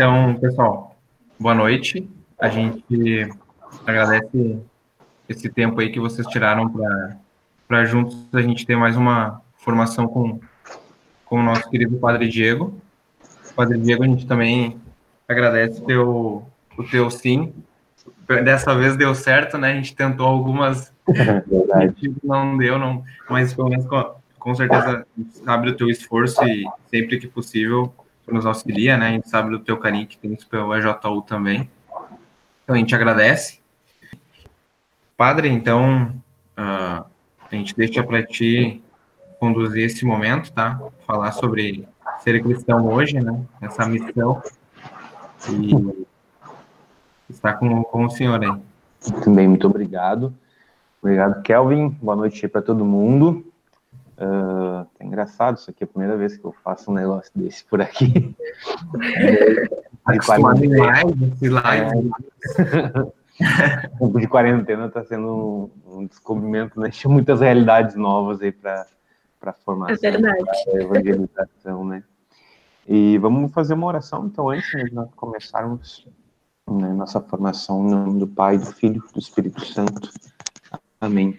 Então, pessoal, boa noite. A gente agradece esse tempo aí que vocês tiraram para juntos a gente ter mais uma formação com, com o nosso querido Padre Diego. Padre Diego, a gente também agradece teu, o teu sim. Dessa vez deu certo, né? A gente tentou algumas. Verdade. Não deu, não, mas pelo menos com, com certeza sabe do teu esforço e sempre que possível nos auxilia, né? A gente sabe do teu carinho que tem pelo EJU também. Então a gente agradece. Padre, então uh, a gente deixa para ti conduzir esse momento, tá? Falar sobre ser cristão hoje, né? Essa missão. E está com, com o senhor aí. Também, muito obrigado. Obrigado, Kelvin. Boa noite para todo mundo. Uh, é engraçado isso aqui, é a primeira vez que eu faço um negócio desse por aqui. de quarentena. de quarentena está sendo um, um, descobrimento, né? Tinha muitas realidades novas aí para para formação, é verdade. evangelização, né? E vamos fazer uma oração, então, antes de nós começarmos né, nossa formação, em nome do Pai, do Filho e do Espírito Santo. Amém.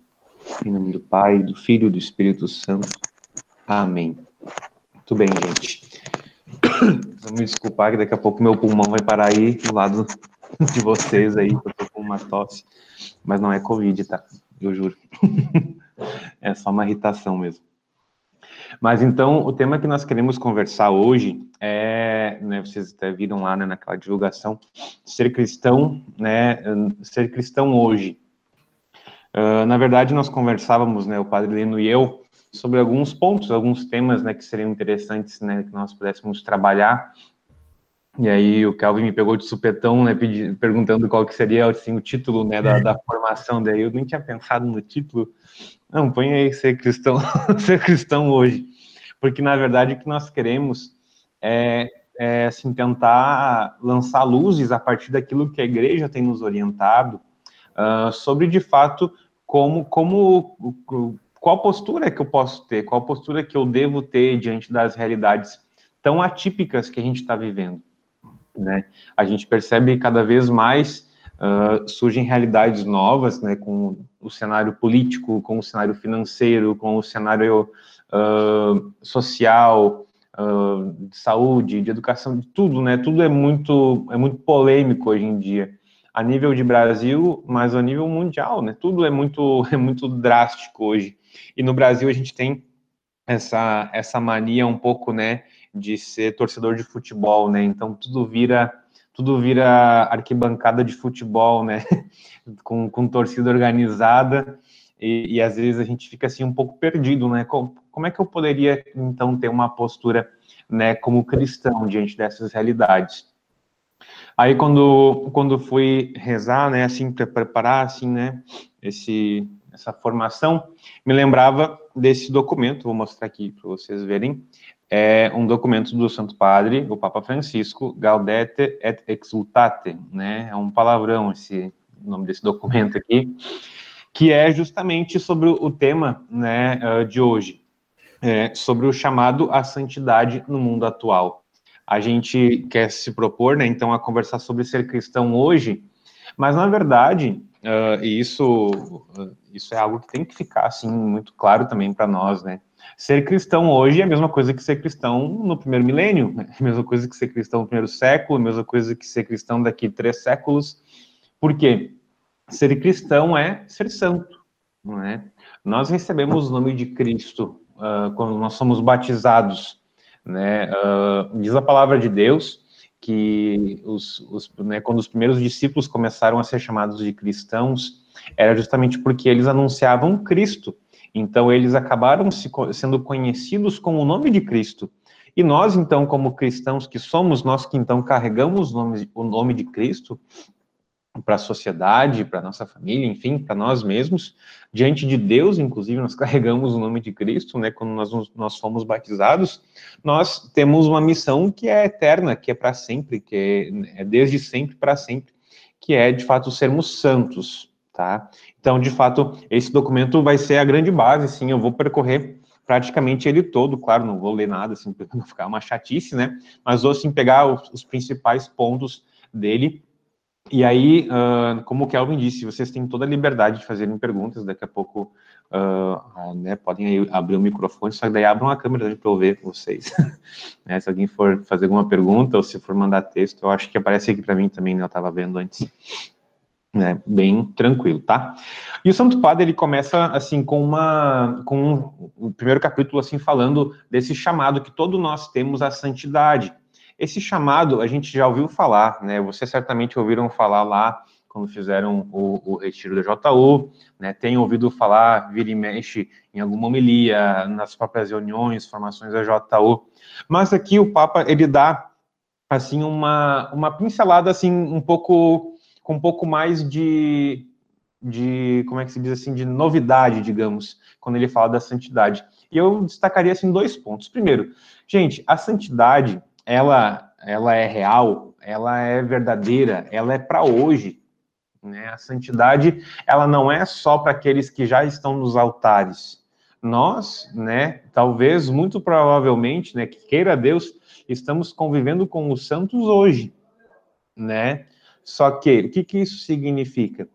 Em nome do Pai, do Filho e do Espírito Santo. Amém. Muito bem, gente. Vamos me desculpar que daqui a pouco meu pulmão vai parar aí do lado de vocês aí, que eu tô com uma tosse. Mas não é Covid, tá? Eu juro. É só uma irritação mesmo. Mas então, o tema que nós queremos conversar hoje é, né, vocês até viram lá né, naquela divulgação, ser cristão, né, ser cristão hoje. Uh, na verdade, nós conversávamos, né, o Padre Lino e eu, sobre alguns pontos, alguns temas, né, que seriam interessantes, né, que nós pudéssemos trabalhar. E aí o Calvin me pegou de supetão, né, pedi, perguntando qual que seria assim, o título, né, da, da formação. Daí eu nem tinha pensado no título. Não, põe aí ser cristão, ser cristão hoje, porque na verdade o que nós queremos é, é assim, tentar lançar luzes a partir daquilo que a igreja tem nos orientado uh, sobre de fato como, como qual postura que eu posso ter, qual postura que eu devo ter diante das realidades tão atípicas que a gente está vivendo. Né? A gente percebe cada vez mais uh, surgem realidades novas, né, com o cenário político, com o cenário financeiro, com o cenário uh, social, uh, de saúde, de educação, de tudo, né? Tudo é muito é muito polêmico hoje em dia a nível de Brasil, mas a nível mundial, né? Tudo é muito é muito drástico hoje. E no Brasil a gente tem essa essa mania um pouco, né, de ser torcedor de futebol, né? Então tudo vira tudo vira arquibancada de futebol, né? com, com torcida organizada e, e, às vezes a gente fica assim um pouco perdido, né? Como, como é que eu poderia então ter uma postura, né, como cristão diante dessas realidades? Aí quando quando fui rezar, né, assim para preparar assim, né, esse essa formação, me lembrava desse documento, vou mostrar aqui para vocês verem. É um documento do Santo Padre, o Papa Francisco, Gaudete et Exultate, né? É um palavrão esse nome desse documento aqui, que é justamente sobre o tema, né, ah, de hoje, é, sobre o chamado à santidade no mundo atual a gente quer se propor, né, então, a conversar sobre ser cristão hoje, mas, na verdade, uh, isso, uh, isso é algo que tem que ficar, assim, muito claro também para nós, né, ser cristão hoje é a mesma coisa que ser cristão no primeiro milênio, né? a mesma coisa que ser cristão no primeiro século, a mesma coisa que ser cristão daqui três séculos, por quê? Ser cristão é ser santo, não é? Nós recebemos o nome de Cristo uh, quando nós somos batizados, né? Uh, diz a palavra de Deus que os, os né, quando os primeiros discípulos começaram a ser chamados de cristãos, era justamente porque eles anunciavam Cristo. Então, eles acabaram se, sendo conhecidos com o nome de Cristo. E nós, então, como cristãos que somos, nós que então carregamos nome, o nome de Cristo para a sociedade, para a nossa família, enfim, para nós mesmos, diante de Deus, inclusive, nós carregamos o nome de Cristo, né, quando nós, nós fomos batizados, nós temos uma missão que é eterna, que é para sempre, que é, é desde sempre para sempre, que é, de fato, sermos santos, tá? Então, de fato, esse documento vai ser a grande base, sim, eu vou percorrer praticamente ele todo, claro, não vou ler nada, assim, para não ficar uma chatice, né? Mas vou, assim, pegar os, os principais pontos dele. E aí, uh, como o Kelvin disse, vocês têm toda a liberdade de fazerem perguntas, daqui a pouco uh, né, podem abrir o microfone, só que daí abram a câmera para eu ver vocês. né, se alguém for fazer alguma pergunta ou se for mandar texto, eu acho que aparece aqui para mim também, né, eu estava vendo antes né, bem tranquilo, tá? E o Santo Padre ele começa assim com uma com um, o primeiro capítulo assim falando desse chamado que todos nós temos à santidade. Esse chamado a gente já ouviu falar, né? Vocês certamente ouviram falar lá quando fizeram o, o retiro da JU, né? Tem ouvido falar, vira e mexe em alguma homilia, nas próprias reuniões, formações da JU. Mas aqui o Papa ele dá assim uma uma pincelada assim um pouco com um pouco mais de, de, como é que se diz assim, de novidade, digamos, quando ele fala da santidade. E eu destacaria assim dois pontos. Primeiro, gente, a santidade, ela, ela é real, ela é verdadeira, ela é para hoje. Né? A santidade, ela não é só para aqueles que já estão nos altares. Nós, né, talvez, muito provavelmente, né, que queira Deus, estamos convivendo com os santos hoje, né? Só que, o que, que isso significa?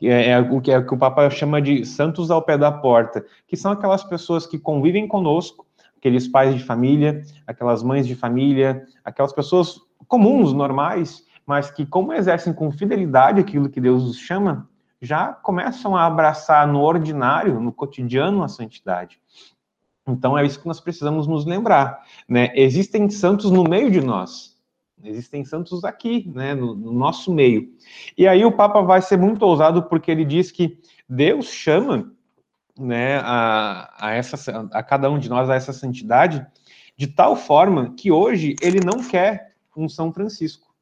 É, é, o que, é, que o Papa chama de santos ao pé da porta, que são aquelas pessoas que convivem conosco, aqueles pais de família, aquelas mães de família, aquelas pessoas comuns, normais, mas que, como exercem com fidelidade aquilo que Deus os chama, já começam a abraçar no ordinário, no cotidiano, a santidade. Então é isso que nós precisamos nos lembrar, né? Existem santos no meio de nós, Existem santos aqui, né, no, no, nosso meio. E aí o Papa vai ser muito ousado porque ele diz que Deus chama, né, a, a, essa, a cada um de nós a essa santidade de tal forma que hoje ele não quer um São Francisco,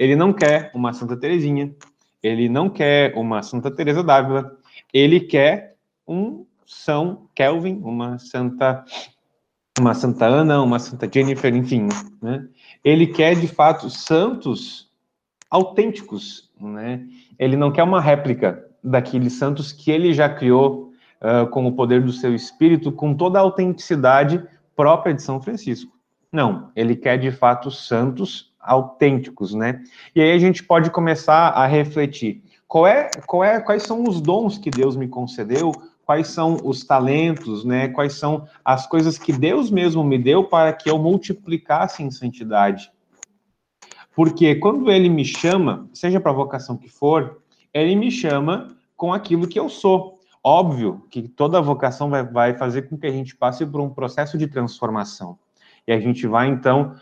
ele não quer uma Santa Teresinha, ele não quer uma Santa Teresa d'Ávila, ele quer um São Kelvin, uma Santa uma Santa Ana, uma Santa Jennifer, enfim, né? Ele quer de fato santos autênticos, né? Ele não quer uma réplica daqueles santos que ele já criou uh, com o poder do seu espírito, com toda a autenticidade própria de São Francisco. Não, ele quer de fato santos autênticos, né? E aí a gente pode começar a refletir qual é, qual é, quais são os dons que Deus me concedeu, quais são os talentos, né? Quais são as coisas que Deus mesmo me deu para que eu multiplicasse em santidade. Porque quando ele me chama, seja para vocação que for, ele me chama com aquilo que eu sou. Óbvio que toda vocação vai, vai fazer com que a gente passe por um processo de transformação. E a gente vai, então,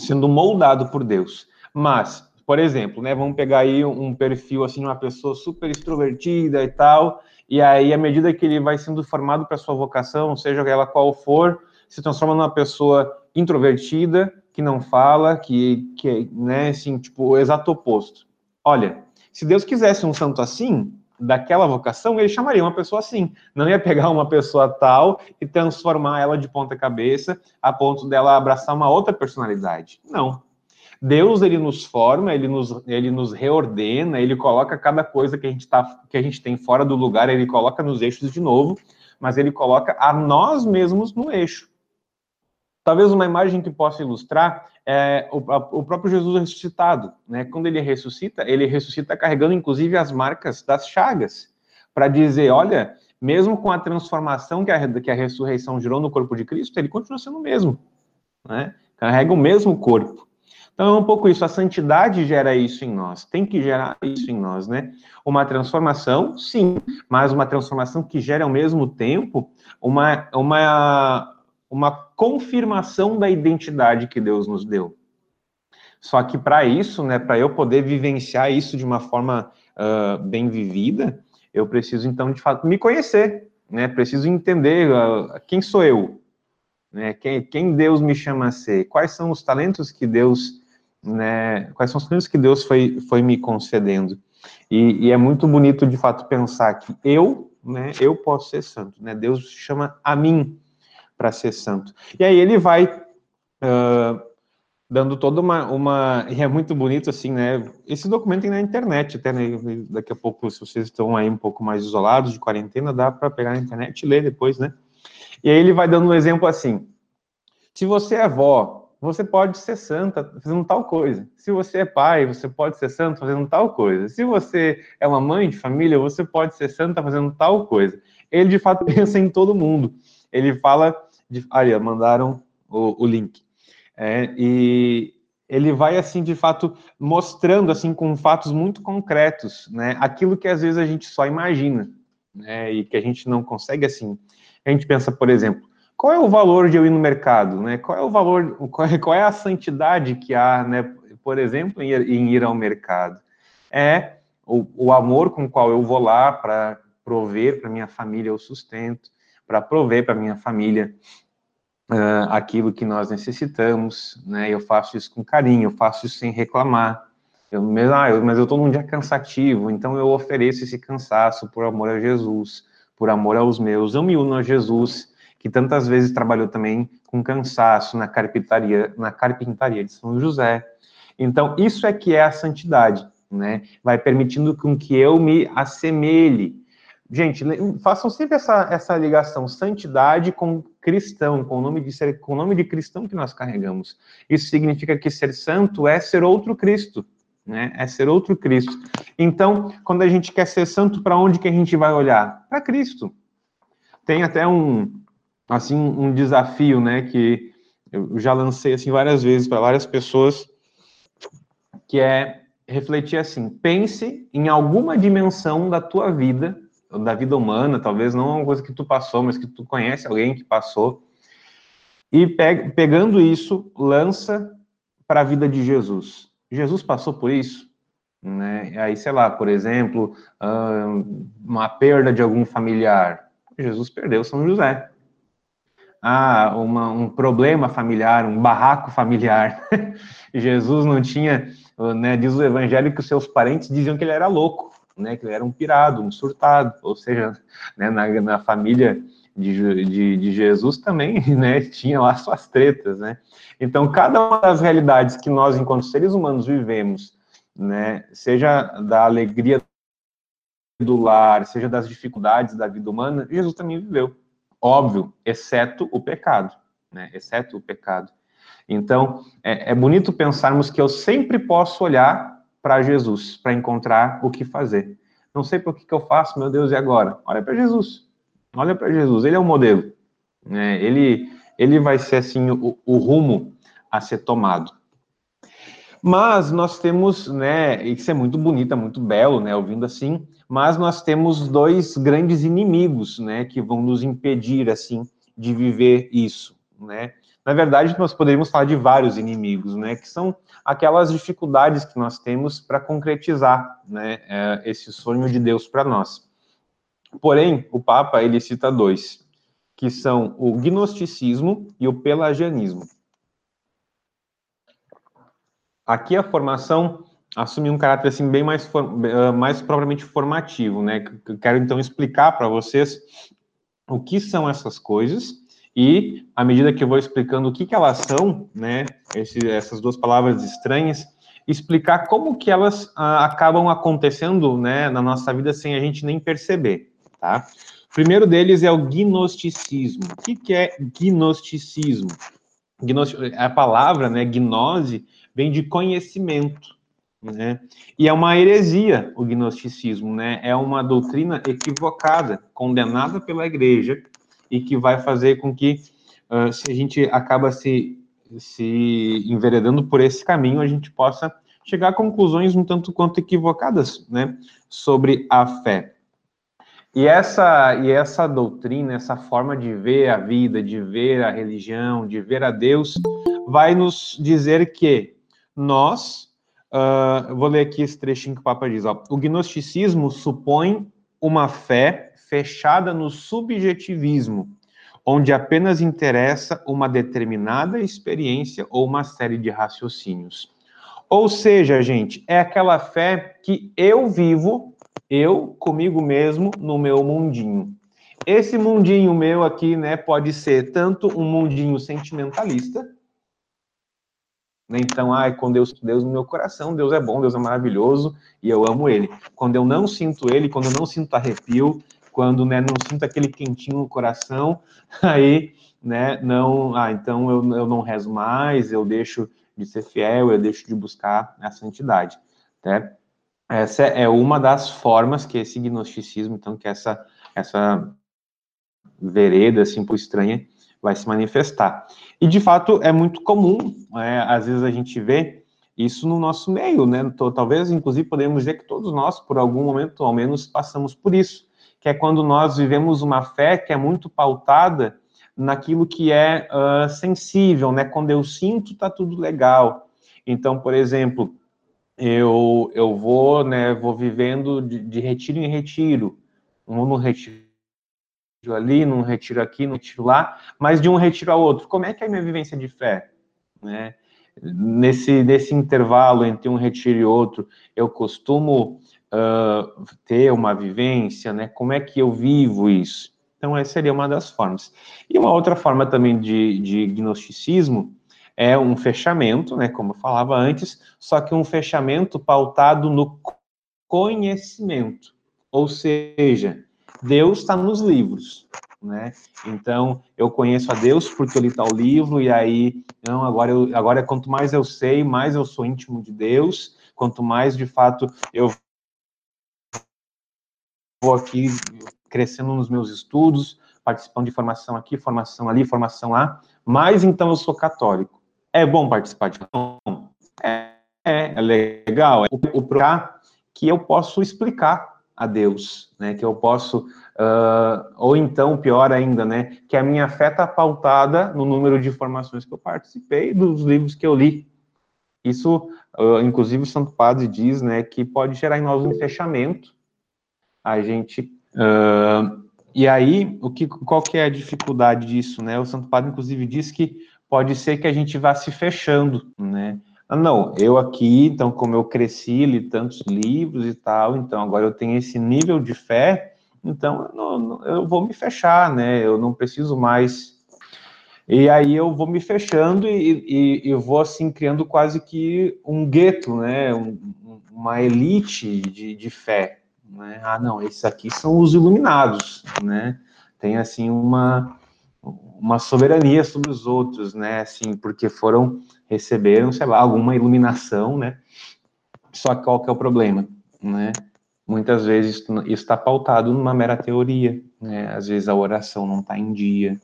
sendo moldado por Deus. Mas, por exemplo, né, vamos pegar aí um perfil, assim, uma pessoa super extrovertida e tal, e aí, à medida que ele vai sendo formado para sua vocação, seja ela qual for, se transforma numa pessoa introvertida, que não fala, que, que né, assim, tipo, o exato oposto. Olha, se Deus quisesse um santo assim, daquela vocação, ele chamaria uma pessoa assim. Não ia pegar uma pessoa tal e transformar ela de ponta cabeça a ponto dela abraçar uma outra personalidade. Não. Deus ele nos forma, ele nos, ele nos reordena, ele coloca cada coisa que a gente tá, que a gente tem fora do lugar, ele coloca nos eixos de novo, mas ele coloca a nós mesmos no eixo. Talvez uma imagem que possa ilustrar é o, o próprio Jesus ressuscitado, né? Quando ele ressuscita, ele ressuscita carregando inclusive as marcas das chagas, para dizer, olha, mesmo com a transformação que a, que a ressurreição gerou no corpo de Cristo, ele continua sendo o mesmo, né? Carrega o mesmo corpo. Então é um pouco isso, a santidade gera isso em nós, tem que gerar isso em nós, né? Uma transformação, sim, mas uma transformação que gera ao mesmo tempo uma, uma, uma confirmação da identidade que Deus nos deu. Só que para isso, né, para eu poder vivenciar isso de uma forma uh, bem vivida, eu preciso então de fato me conhecer, né? Preciso entender uh, quem sou eu, Né? Quem, quem Deus me chama a ser? Quais são os talentos que Deus, né? Quais são os talentos que Deus foi, foi me concedendo? E, e é muito bonito, de fato, pensar que eu, né? Eu posso ser santo, né? Deus chama a mim para ser santo. E aí ele vai uh, dando toda uma, uma. E é muito bonito, assim, né? Esse documento tem na internet, até né? daqui a pouco, se vocês estão aí um pouco mais isolados de quarentena, dá para pegar na internet e ler depois, né? E aí ele vai dando um exemplo assim: se você é avó, você pode ser santa fazendo tal coisa. Se você é pai, você pode ser santo fazendo tal coisa. Se você é uma mãe de família, você pode ser santa fazendo tal coisa. Ele de fato pensa em todo mundo. Ele fala de. Aí, mandaram o, o link. É, e ele vai assim de fato mostrando assim com fatos muito concretos, né? Aquilo que às vezes a gente só imagina, né? E que a gente não consegue assim a gente pensa, por exemplo, qual é o valor de eu ir no mercado, né? Qual é o valor, qual é, qual é a santidade que há, né? Por exemplo, em em ir ao mercado. É o, o, amor com o qual eu vou lá para prover para minha família o sustento, para prover para minha família uh, aquilo que nós necessitamos, né? Eu faço isso com carinho, eu faço isso sem reclamar. Eu, ah, eu, mas eu estou num dia cansativo, então eu ofereço esse cansaço por amor a Jesus por amor aos meus. Eu me uno a Jesus, que tantas vezes trabalhou também com cansaço na carpintaria, na carpintaria de São José. Então, isso é que é a santidade, né? Vai permitindo com que eu me assemelhe. Gente, façam sempre essa, essa ligação, santidade com cristão, com o nome de ser, com o nome de cristão que nós carregamos. Isso significa que ser santo é ser outro Cristo, né? É ser outro Cristo. Então, quando a gente quer ser santo, para onde que a gente vai olhar? Para Cristo. Tem até um assim um desafio, né, que eu já lancei assim várias vezes para várias pessoas, que é refletir assim: pense em alguma dimensão da tua vida, da vida humana, talvez não uma coisa que tu passou, mas que tu conhece alguém que passou, e pe pegando isso, lança para a vida de Jesus. Jesus passou por isso, né? Aí, sei lá, por exemplo, uma perda de algum familiar. Jesus perdeu São José. Ah, uma, um problema familiar, um barraco familiar. Jesus não tinha, né, diz o evangelho que os seus parentes diziam que ele era louco, né, que ele era um pirado, um surtado, ou seja, né, na, na família de, de, de, Jesus também, né, tinha lá suas tretas, né? Então, cada uma das realidades que nós, enquanto seres humanos, vivemos, né, seja da alegria do lar, seja das dificuldades da vida humana, Jesus também viveu. Óbvio, exceto o pecado, né? Exceto o pecado. Então, é, é bonito pensarmos que eu sempre posso olhar para Jesus para encontrar o que fazer. Não sei por que, que eu faço, meu Deus, e agora? Olha para Jesus. Olha para Jesus, ele é o modelo. Né? Ele, ele vai ser assim o, o rumo a ser tomado. Mas nós temos, né, isso é muito bonito, é muito belo, né, ouvindo assim, mas nós temos dois grandes inimigos, né, que vão nos impedir, assim, de viver isso, né. Na verdade, nós poderíamos falar de vários inimigos, né, que são aquelas dificuldades que nós temos para concretizar, né, é, esse sonho de Deus para nós. Porém, o Papa ele cita dois, que são o gnosticismo e o pelagianismo. Aqui a formação assume um caráter assim bem mais, eh, mais propriamente formativo, né? Quero então explicar para vocês o que são essas coisas e à medida que eu vou explicando o que, que elas são, né? Esse, essas duas palavras estranhas, explicar como que elas ah, acabam acontecendo, né, na nossa vida sem a gente nem perceber tá? O primeiro deles é o gnosticismo. O que, que é gnosticismo? Gnosti a palavra, né, gnose, vem de conhecimento, né? E é uma heresia o gnosticismo, né? É uma doutrina equivocada, condenada pela igreja e que vai fazer com que uh, se a gente acaba se se enveredando por esse caminho, a gente possa chegar a conclusões um tanto quanto equivocadas, né, sobre a fé. E essa, e essa doutrina, essa forma de ver a vida, de ver a religião, de ver a Deus, vai nos dizer que nós, uh, vou ler aqui esse trechinho que o Papa diz, ó, o gnosticismo supõe uma fé fechada no subjetivismo, onde apenas interessa uma determinada experiência ou uma série de raciocínios. Ou seja, gente, é aquela fé que eu vivo, eu comigo mesmo, no meu mundinho. Esse mundinho meu aqui, né, pode ser tanto um mundinho sentimentalista, né, então, ai, com Deus, Deus no meu coração, Deus é bom, Deus é maravilhoso e eu amo Ele. Quando eu não sinto Ele, quando eu não sinto arrepio, quando né, não sinto aquele quentinho no coração, aí, né, não, ah, então eu, eu não rezo mais, eu deixo de ser fiel, eu deixo de buscar a santidade, né? Essa é uma das formas que esse gnosticismo, então, que essa, essa vereda, assim, por estranha, vai se manifestar. E, de fato, é muito comum, é, às vezes a gente vê isso no nosso meio, né? Talvez, inclusive, podemos dizer que todos nós, por algum momento, ao menos, passamos por isso que é quando nós vivemos uma fé que é muito pautada naquilo que é uh, sensível, né? Quando eu sinto, tá tudo legal. Então, por exemplo, eu, eu vou, né, vou vivendo de, de retiro em retiro, um no retiro ali, num retiro aqui, num retiro lá, mas de um retiro a outro. Como é que é a minha vivência de fé? Né? Nesse, nesse intervalo entre um retiro e outro, eu costumo uh, ter uma vivência, né? Como é que eu vivo isso? Então, essa seria uma das formas. E uma outra forma também de, de gnosticismo é um fechamento, né? Como eu falava antes, só que um fechamento pautado no conhecimento. Ou seja, Deus está nos livros, né? Então, eu conheço a Deus porque eu li tal livro, e aí, não, agora, eu, agora quanto mais eu sei, mais eu sou íntimo de Deus, quanto mais, de fato, eu vou aqui crescendo nos meus estudos, participando de formação aqui, formação ali, formação lá, mas então eu sou católico. É bom participar de é, é, é legal, é o, o que eu posso explicar a Deus, né, que eu posso, uh, ou então, pior ainda, né, que a minha fé está pautada no número de formações que eu participei, dos livros que eu li. Isso, uh, inclusive, o Santo Padre diz, né, que pode gerar em nós um fechamento, a gente uh, e aí o que qual que é a dificuldade disso né? O Santo Padre inclusive diz que pode ser que a gente vá se fechando né? Ah, não eu aqui então como eu cresci li tantos livros e tal então agora eu tenho esse nível de fé então eu, não, eu vou me fechar né? Eu não preciso mais. E aí eu vou me fechando e, e, e vou assim criando quase que um gueto né? Um, uma elite de, de fé né? Ah, não, esses aqui são os iluminados, né? Tem assim uma uma soberania sobre os outros, né? Assim, porque foram receberam, sei lá, alguma iluminação, né? Só que qual que é o problema, né? Muitas vezes isso está pautado numa mera teoria, né? Às vezes a oração não está em dia,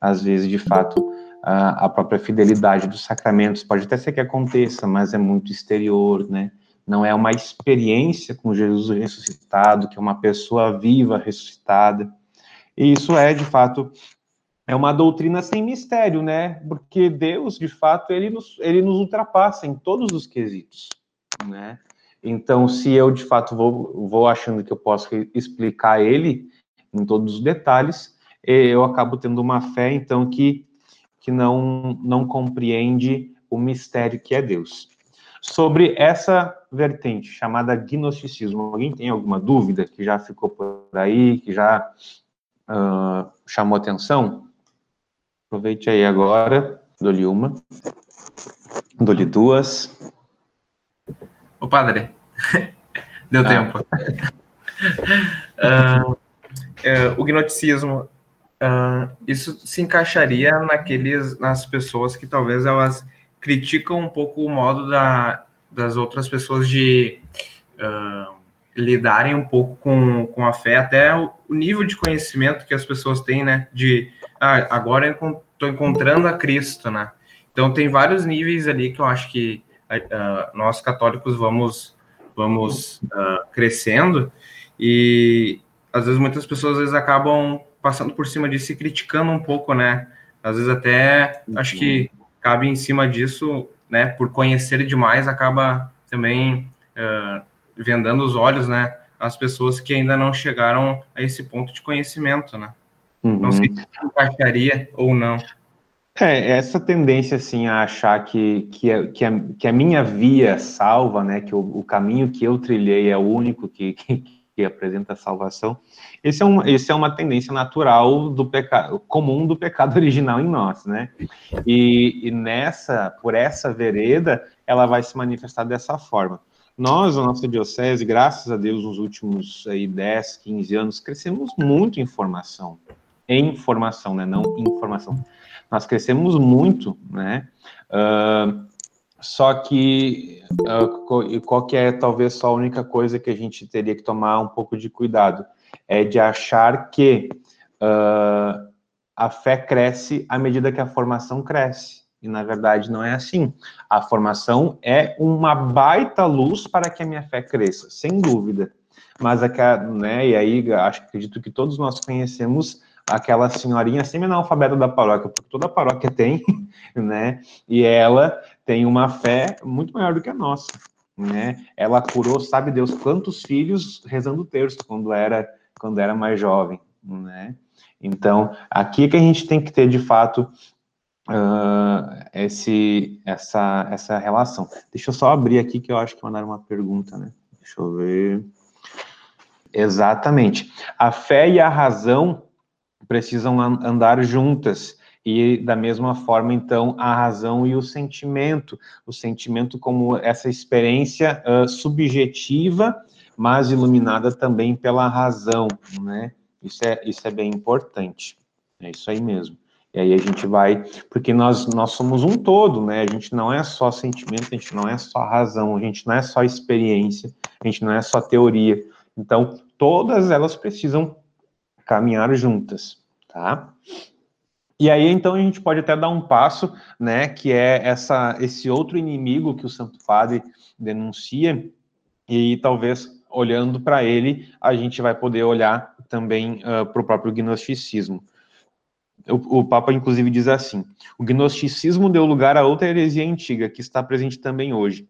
às vezes, de fato, a, a própria fidelidade dos sacramentos pode até ser que aconteça, mas é muito exterior, né? Não é uma experiência com Jesus ressuscitado, que é uma pessoa viva ressuscitada. E isso é, de fato, é uma doutrina sem mistério, né? Porque Deus, de fato, ele nos, ele nos ultrapassa em todos os quesitos, né? Então, se eu, de fato, vou, vou achando que eu posso explicar ele em todos os detalhes, eu acabo tendo uma fé, então, que, que não, não compreende o mistério que é Deus. Sobre essa vertente chamada gnosticismo, alguém tem alguma dúvida que já ficou por aí, que já uh, chamou atenção? Aproveite aí agora, dou-lhe uma, dou-lhe duas. Ô padre, deu ah. tempo. uh, uh, o gnosticismo, isso se encaixaria naqueles, nas pessoas que talvez elas criticam um pouco o modo da, das outras pessoas de uh, lidarem um pouco com, com a fé, até o, o, nível de conhecimento que as pessoas têm, né? De ah, agora estou encontrando a Cristo, né? Então tem vários níveis ali que eu acho que uh, nós católicos vamos vamos uh, crescendo e às vezes muitas pessoas às vezes acabam passando por cima disso e criticando um pouco, né? Às vezes até acho que cabe em cima disso, né, por conhecer demais, acaba também uh, vendando os olhos, né, às pessoas que ainda não chegaram a esse ponto de conhecimento, né. Uhum. Não sei se encaixaria ou não. É, essa tendência, assim, a achar que, que, a, que, a, que a minha via salva, né, que o, o caminho que eu trilhei é o único que, que, que apresenta a salvação, esse é, um, esse é uma tendência natural do pecado, comum do pecado original em nós, né? E, e nessa, por essa vereda, ela vai se manifestar dessa forma. Nós, a nossa diocese, graças a Deus, nos últimos aí, 10, 15 anos, crescemos muito em formação. Em formação, né? Não informação. Nós crescemos muito, né? Uh, só que uh, qual que é talvez só a única coisa que a gente teria que tomar um pouco de cuidado? É de achar que uh, a fé cresce à medida que a formação cresce. E na verdade não é assim. A formação é uma baita luz para que a minha fé cresça, sem dúvida. Mas né, e aí acho acredito que todos nós conhecemos aquela senhorinha semi-analfabeta da paróquia, porque toda paróquia tem, né? E ela tem uma fé muito maior do que a nossa, né? Ela curou, sabe Deus quantos filhos rezando o terço quando era quando era mais jovem, né? Então, aqui é que a gente tem que ter de fato uh, esse, essa, essa relação. Deixa eu só abrir aqui que eu acho que mandaram uma pergunta, né? Deixa eu ver. Exatamente. A fé e a razão precisam andar juntas. E da mesma forma, então, a razão e o sentimento. O sentimento como essa experiência uh, subjetiva, mas iluminada também pela razão, né? Isso é, isso é bem importante. É isso aí mesmo. E aí a gente vai, porque nós, nós somos um todo, né? A gente não é só sentimento, a gente não é só razão, a gente não é só experiência, a gente não é só teoria. Então, todas elas precisam caminhar juntas, tá? E aí, então, a gente pode até dar um passo, né, que é essa, esse outro inimigo que o Santo Padre denuncia, e talvez olhando para ele, a gente vai poder olhar também uh, para o próprio gnosticismo. O, o, Papa, inclusive, diz assim: o gnosticismo deu lugar a outra heresia antiga, que está presente também hoje.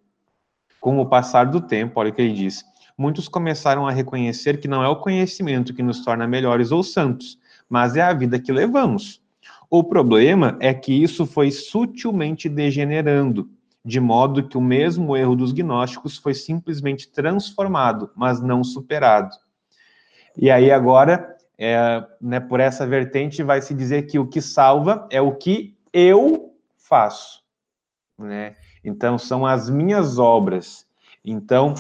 Com o passar do tempo, olha o que ele diz: muitos começaram a reconhecer que não é o conhecimento que nos torna melhores ou santos, mas é a vida que levamos. O problema é que isso foi sutilmente degenerando, de modo que o mesmo erro dos gnósticos foi simplesmente transformado, mas não superado. E aí agora é, né, por essa vertente, vai se dizer que o que salva é o que eu faço. Né? Então, são as minhas obras. Então,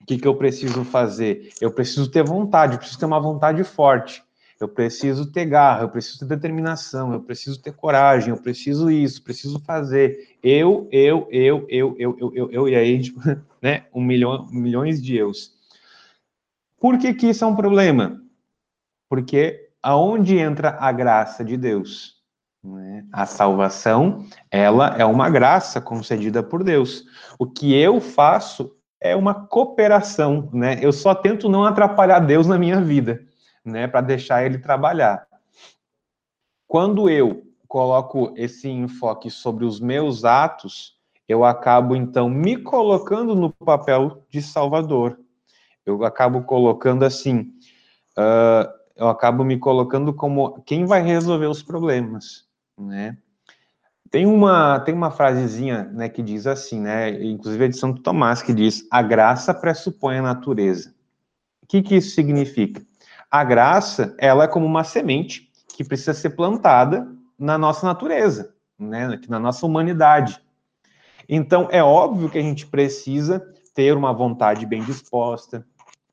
o que, que eu preciso fazer? Eu preciso ter vontade, eu preciso ter uma vontade forte. Eu preciso ter garra, eu preciso ter determinação, eu preciso ter coragem, eu preciso isso, preciso fazer. Eu, eu, eu, eu, eu, eu, eu, eu e aí, tipo, né, um milhão, milhões de eus. Por que, que isso é um problema? Porque aonde entra a graça de Deus? Né? A salvação, ela é uma graça concedida por Deus. O que eu faço é uma cooperação, né? Eu só tento não atrapalhar Deus na minha vida, né? Para deixar Ele trabalhar. Quando eu coloco esse enfoque sobre os meus atos, eu acabo então me colocando no papel de Salvador. Eu acabo colocando assim. Uh, eu acabo me colocando como quem vai resolver os problemas, né? Tem uma, tem uma frasezinha, né, que diz assim, né, inclusive é de Santo Tomás, que diz, a graça pressupõe a natureza. O que que isso significa? A graça, ela é como uma semente que precisa ser plantada na nossa natureza, né, na nossa humanidade. Então, é óbvio que a gente precisa ter uma vontade bem disposta,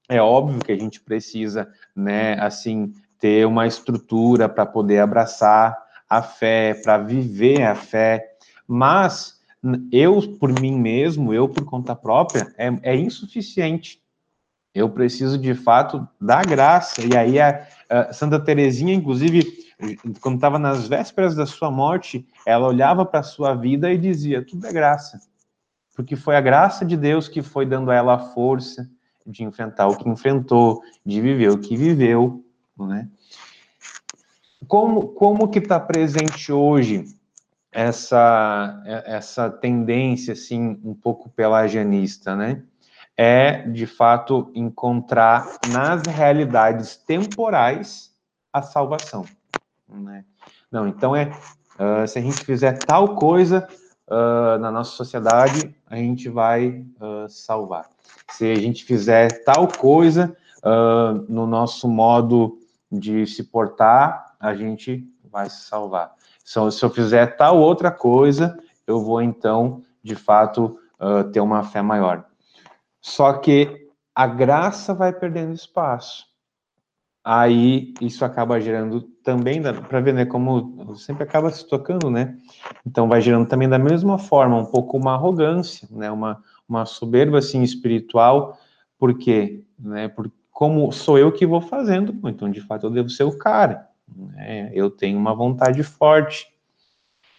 é óbvio que a gente precisa, né, assim, ter uma estrutura para poder abraçar a fé, para viver a fé, mas eu, por mim mesmo, eu por conta própria, é, é insuficiente. Eu preciso, de fato, da graça. E aí, a, a Santa Teresinha, inclusive, quando estava nas vésperas da sua morte, ela olhava para a sua vida e dizia: tudo é graça. Porque foi a graça de Deus que foi dando a ela a força, de enfrentar o que enfrentou, de viver o que viveu, né? Como, como que está presente hoje essa, essa tendência, assim, um pouco pelagianista, né? É, de fato, encontrar nas realidades temporais a salvação. Né? Não, então é uh, se a gente fizer tal coisa uh, na nossa sociedade, a gente vai uh, salvar. Se a gente fizer tal coisa no nosso modo de se portar, a gente vai se salvar. Então, se eu fizer tal outra coisa, eu vou então, de fato, ter uma fé maior. Só que a graça vai perdendo espaço aí isso acaba gerando também, para ver, né, como sempre acaba se tocando, né? Então vai gerando também da mesma forma um pouco uma arrogância, né, uma, uma soberba assim espiritual, por quê? Né, por, como sou eu que vou fazendo, então de fato eu devo ser o cara, né? Eu tenho uma vontade forte.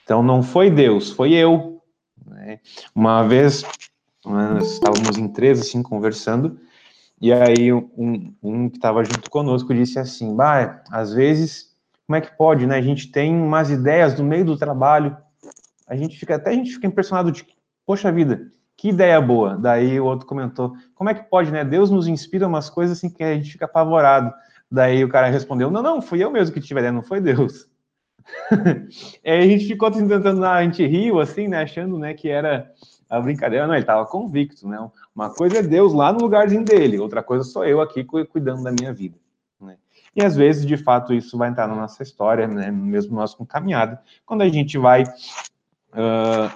Então não foi Deus, foi eu. Né? Uma vez nós estávamos em três assim conversando, e aí um, um que estava junto conosco disse assim, bah, às vezes, como é que pode, né? A gente tem umas ideias no meio do trabalho, a gente fica, até a gente fica impressionado de, poxa vida, que ideia boa. Daí o outro comentou, como é que pode, né? Deus nos inspira umas coisas assim que a gente fica apavorado. Daí o cara respondeu, não, não, fui eu mesmo que tive a ideia, não foi Deus. aí a gente ficou tentando, a gente riu assim, né, achando, né, que era a brincadeira, não, ele estava convicto, né? Uma coisa é Deus lá no lugarzinho dele, outra coisa sou eu aqui cuidando da minha vida. Né? E às vezes, de fato, isso vai entrar na nossa história, né? mesmo nós com caminhada, quando a gente vai uh,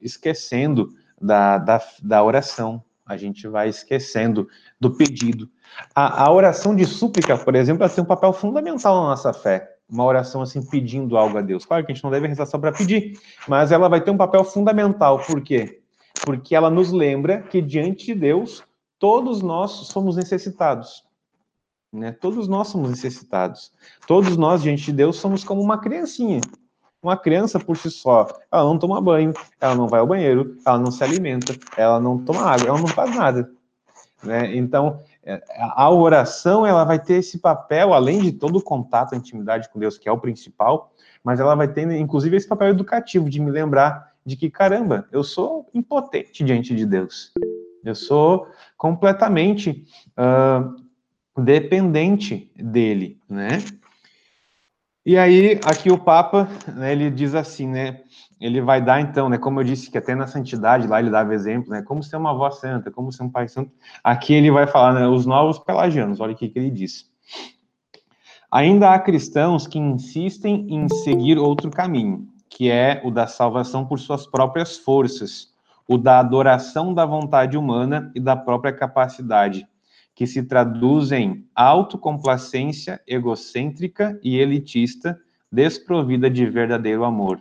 esquecendo da, da, da oração, a gente vai esquecendo do pedido. A, a oração de súplica, por exemplo, ela tem um papel fundamental na nossa fé uma oração assim pedindo algo a Deus. Claro que a gente não deve rezar só para pedir, mas ela vai ter um papel fundamental. Por quê? Porque ela nos lembra que diante de Deus todos nós somos necessitados. Né? Todos nós somos necessitados. Todos nós diante de Deus somos como uma criancinha. Uma criança por si só, ela não toma banho, ela não vai ao banheiro, ela não se alimenta, ela não toma água, ela não faz nada. Né? Então, é, a oração ela vai ter esse papel, além de todo o contato, a intimidade com Deus, que é o principal, mas ela vai ter, inclusive, esse papel educativo de me lembrar de que, caramba, eu sou impotente diante de Deus. Eu sou completamente uh, dependente dele, né? E aí, aqui o Papa, né, ele diz assim, né? Ele vai dar, então, né? Como eu disse, que até na santidade lá ele dava exemplo, né? Como ser uma voz santa, como ser um pai santo. Aqui ele vai falar, né? Os novos pelagianos, olha o que ele diz. Ainda há cristãos que insistem em seguir outro caminho, que é o da salvação por suas próprias forças, o da adoração da vontade humana e da própria capacidade, que se traduz em autocomplacência egocêntrica e elitista, desprovida de verdadeiro amor.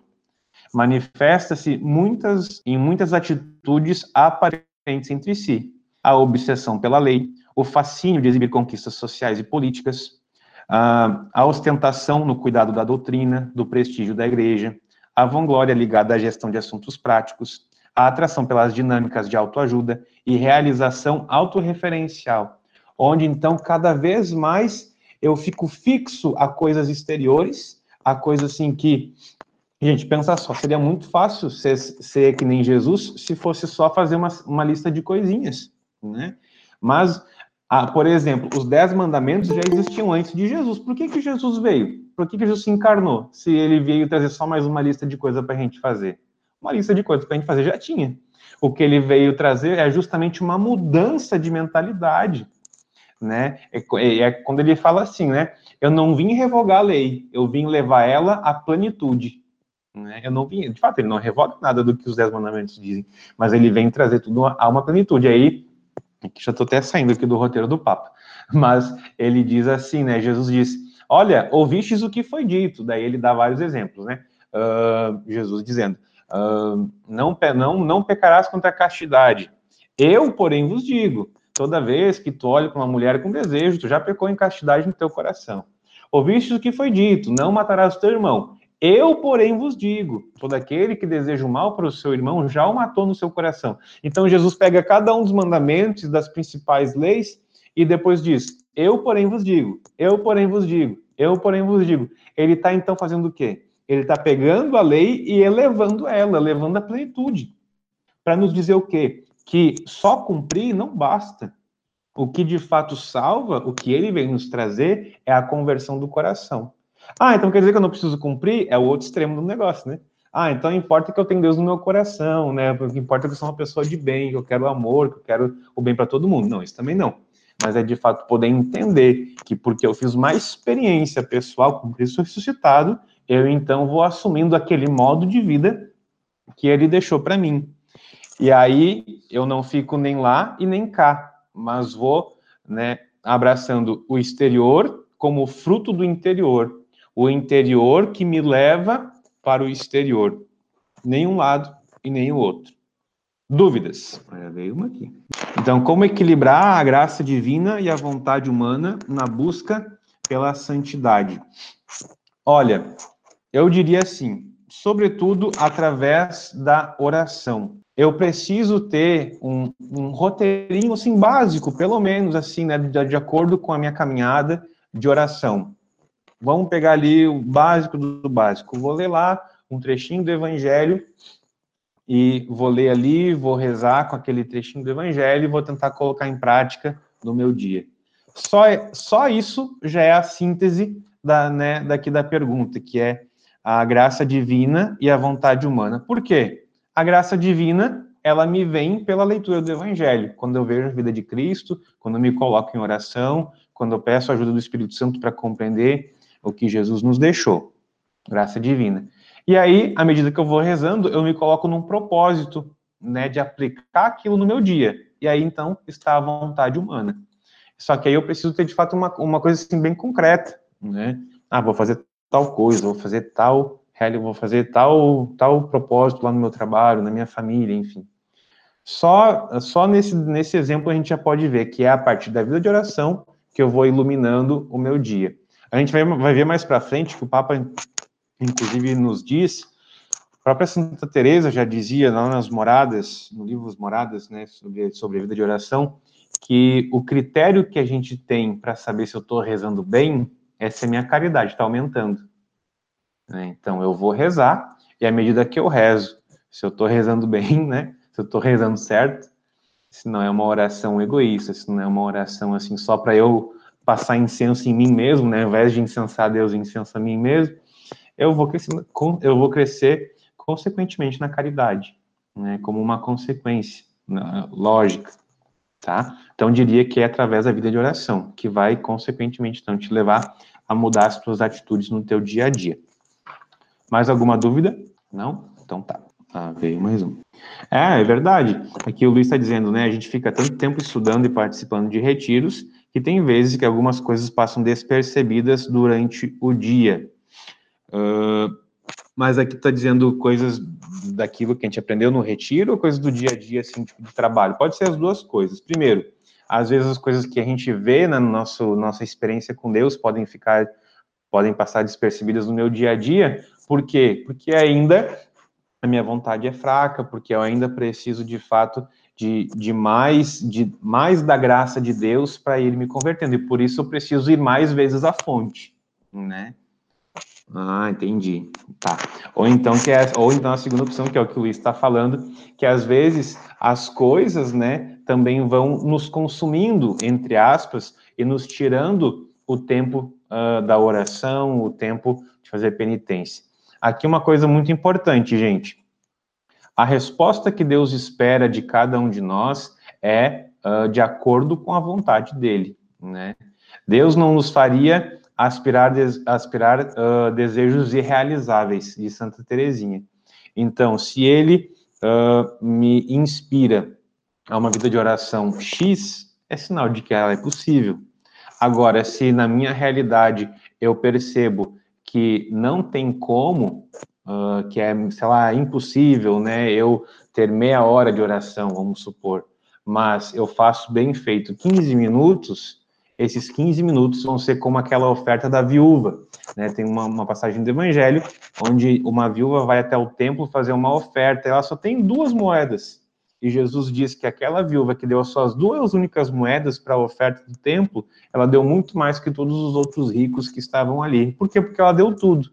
Manifesta-se muitas em muitas atitudes aparentes entre si: a obsessão pela lei, o fascínio de exibir conquistas sociais e políticas, a ostentação no cuidado da doutrina, do prestígio da igreja, a vanglória ligada à gestão de assuntos práticos, a atração pelas dinâmicas de autoajuda e realização autorreferencial, onde então cada vez mais eu fico fixo a coisas exteriores, a coisas assim que Gente, pensa só, seria muito fácil ser, ser que nem Jesus se fosse só fazer uma, uma lista de coisinhas, né? Mas, ah, por exemplo, os dez mandamentos já existiam antes de Jesus. Por que, que Jesus veio? Por que, Jesus se encarnou? Se ele veio trazer só mais uma lista de coisas para a gente fazer. Uma lista de coisas para a gente fazer já tinha. O que ele veio trazer é justamente uma mudança de mentalidade. Né? É, é, é quando ele fala assim, né? Eu não vim revogar a lei, eu vim levar ela à plenitude. Né? Eu não vim, de fato, ele não revoga nada do que os dez mandamentos dizem, mas ele vem trazer tudo a uma plenitude. Aí, já estou até saindo aqui do roteiro do Papa, mas ele diz assim, né? Jesus diz: Olha, ouvistes o que foi dito. Daí ele dá vários exemplos, né? Uh, Jesus dizendo: uh, não, não, não pecarás contra a castidade. Eu, porém, vos digo: toda vez que tu olha para uma mulher com desejo, tu já pecou em castidade no teu coração. Ouvistes o que foi dito: não matarás o teu irmão. Eu, porém, vos digo: todo aquele que deseja o mal para o seu irmão já o matou no seu coração. Então, Jesus pega cada um dos mandamentos das principais leis e depois diz: Eu, porém, vos digo, eu, porém, vos digo, eu, porém, vos digo. Ele está então fazendo o quê? Ele está pegando a lei e elevando ela, levando a plenitude. Para nos dizer o quê? Que só cumprir não basta. O que de fato salva, o que ele vem nos trazer, é a conversão do coração. Ah, então quer dizer que eu não preciso cumprir? É o outro extremo do negócio, né? Ah, então importa que eu tenho Deus no meu coração, né? O que importa é que eu sou uma pessoa de bem, que eu quero amor, que eu quero o bem para todo mundo. Não, isso também não. Mas é de fato poder entender que porque eu fiz uma experiência pessoal com Cristo ressuscitado, eu então vou assumindo aquele modo de vida que ele deixou para mim. E aí eu não fico nem lá e nem cá, mas vou, né, abraçando o exterior como fruto do interior, o interior que me leva para o exterior, nem um lado e nem o outro. Dúvidas? Olha, veio uma aqui. Então, como equilibrar a graça divina e a vontade humana na busca pela santidade? Olha, eu diria assim, sobretudo através da oração. Eu preciso ter um, um roteirinho assim básico, pelo menos assim, né, de, de acordo com a minha caminhada de oração. Vamos pegar ali o básico do básico. Vou ler lá um trechinho do Evangelho e vou ler ali, vou rezar com aquele trechinho do Evangelho e vou tentar colocar em prática no meu dia. Só, só isso já é a síntese da, né, daqui da pergunta, que é a graça divina e a vontade humana. Por quê? A graça divina, ela me vem pela leitura do Evangelho. Quando eu vejo a vida de Cristo, quando eu me coloco em oração, quando eu peço a ajuda do Espírito Santo para compreender o que Jesus nos deixou. Graça divina. E aí, à medida que eu vou rezando, eu me coloco num propósito, né, de aplicar aquilo no meu dia. E aí, então, está a vontade humana. Só que aí eu preciso ter, de fato, uma, uma coisa assim bem concreta, né? Ah, vou fazer tal coisa, vou fazer tal, vou fazer tal, tal propósito lá no meu trabalho, na minha família, enfim. Só, só nesse, nesse exemplo a gente já pode ver que é a partir da vida de oração que eu vou iluminando o meu dia. A gente vai, vai ver mais para frente que o Papa, inclusive, nos diz, a própria Santa Teresa já dizia lá nas Moradas, no livro As Moradas, né, sobre, sobre a vida de oração, que o critério que a gente tem para saber se eu estou rezando bem é se a minha caridade está aumentando. Né? Então, eu vou rezar, e à medida que eu rezo, se eu estou rezando bem, né, se eu estou rezando certo, se não é uma oração egoísta, se não é uma oração assim só para eu passar incenso em mim mesmo, né? Ao invés de incensar Deus, incenso a mim mesmo, eu vou crescer, eu vou crescer consequentemente na caridade, né? Como uma consequência lógica, tá? Então diria que é através da vida de oração que vai consequentemente então te levar a mudar as tuas atitudes no teu dia a dia. Mais alguma dúvida? Não? Então tá. Ah, veio mais um. É, é verdade. Aqui o Luiz está dizendo, né? A gente fica tanto tempo estudando e participando de retiros que tem vezes que algumas coisas passam despercebidas durante o dia. Uh, mas aqui está dizendo coisas daquilo que a gente aprendeu no retiro ou coisas do dia a dia, assim, tipo de trabalho? Pode ser as duas coisas. Primeiro, às vezes as coisas que a gente vê na nosso, nossa experiência com Deus podem ficar, podem passar despercebidas no meu dia a dia. Por quê? Porque ainda a minha vontade é fraca, porque eu ainda preciso, de fato, de, de, mais, de mais da graça de Deus para ir me convertendo. E por isso eu preciso ir mais vezes à fonte, né? Ah, entendi. Tá. Ou então que é, ou então a segunda opção, que é o que o Luiz está falando, que às vezes as coisas, né, também vão nos consumindo, entre aspas, e nos tirando o tempo uh, da oração, o tempo de fazer penitência. Aqui uma coisa muito importante, gente. A resposta que Deus espera de cada um de nós é uh, de acordo com a vontade dele, né? Deus não nos faria aspirar, des, aspirar uh, desejos irrealizáveis, de Santa Teresinha. Então, se ele uh, me inspira a uma vida de oração X, é sinal de que ela é possível. Agora, se na minha realidade eu percebo que não tem como, uh, que é, sei lá, impossível, né? Eu ter meia hora de oração, vamos supor, mas eu faço bem feito 15 minutos, esses 15 minutos vão ser como aquela oferta da viúva. Né? Tem uma, uma, passagem do Evangelho onde uma viúva vai até o templo fazer uma oferta, ela só tem duas moedas. E Jesus diz que aquela viúva que deu as suas duas únicas moedas para a oferta do templo, ela deu muito mais que todos os outros ricos que estavam ali. Por quê? Porque ela deu tudo.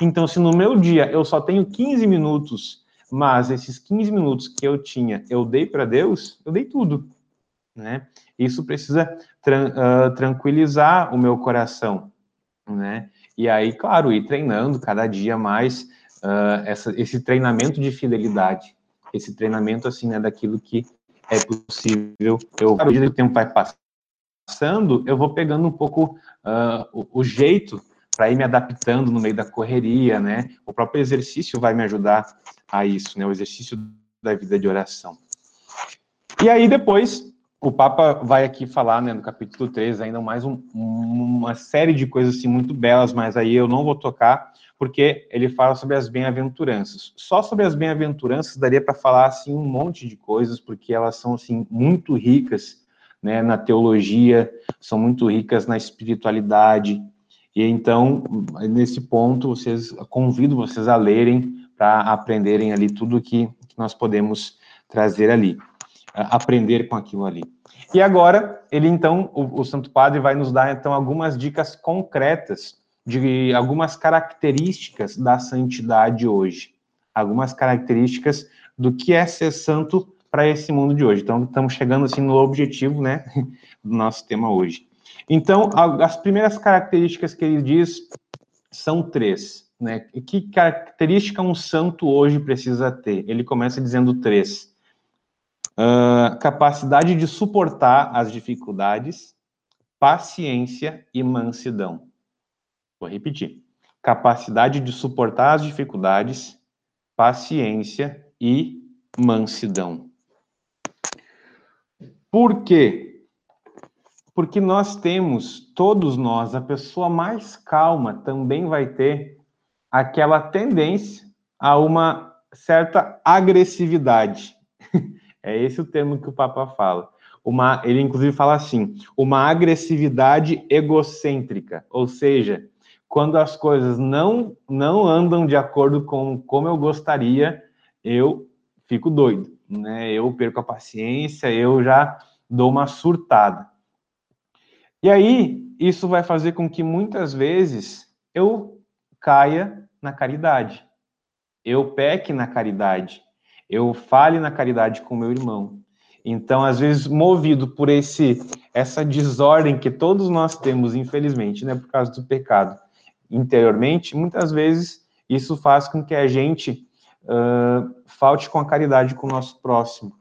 Então, se no meu dia eu só tenho 15 minutos, mas esses 15 minutos que eu tinha, eu dei para Deus, eu dei tudo, né? Isso precisa tran uh, tranquilizar o meu coração, né? E aí, claro, ir treinando cada dia mais uh, essa, esse treinamento de fidelidade, esse treinamento, assim, né, daquilo que é possível. Eu, à medida que o tempo vai passando, eu vou pegando um pouco uh, o, o jeito para ir me adaptando no meio da correria, né? O próprio exercício vai me ajudar a isso, né? O exercício da vida de oração. E aí depois o Papa vai aqui falar, né, no capítulo 3, ainda mais um, uma série de coisas assim muito belas, mas aí eu não vou tocar, porque ele fala sobre as bem-aventuranças. Só sobre as bem-aventuranças daria para falar assim um monte de coisas, porque elas são assim muito ricas, né, na teologia, são muito ricas na espiritualidade. E então, nesse ponto, vocês convido vocês a lerem para aprenderem ali tudo que, que nós podemos trazer ali aprender com aquilo ali. E agora, ele então, o, o, Santo Padre vai nos dar então algumas dicas concretas de algumas características da santidade hoje, algumas características do que é ser santo para esse mundo de hoje. Então, estamos chegando assim no objetivo, né, do nosso tema hoje. Então, as primeiras características que ele diz são três, né? Que característica um santo hoje precisa ter? Ele começa dizendo três. Uh, capacidade de suportar as dificuldades, paciência e mansidão. Vou repetir. Capacidade de suportar as dificuldades, paciência e mansidão. Por quê? Porque nós temos, todos nós, a pessoa mais calma também vai ter aquela tendência a uma certa agressividade. É esse o termo que o Papa fala. Uma, ele inclusive fala assim, uma agressividade egocêntrica, ou seja, quando as coisas não não andam de acordo com como eu gostaria, eu fico doido, né? Eu perco a paciência, eu já dou uma surtada. E aí, isso vai fazer com que muitas vezes eu caia na caridade. Eu peque na caridade eu fale na caridade com meu irmão. Então, às vezes, movido por esse essa desordem que todos nós temos, infelizmente, né, por causa do pecado interiormente, muitas vezes isso faz com que a gente uh, falte com a caridade com o nosso próximo.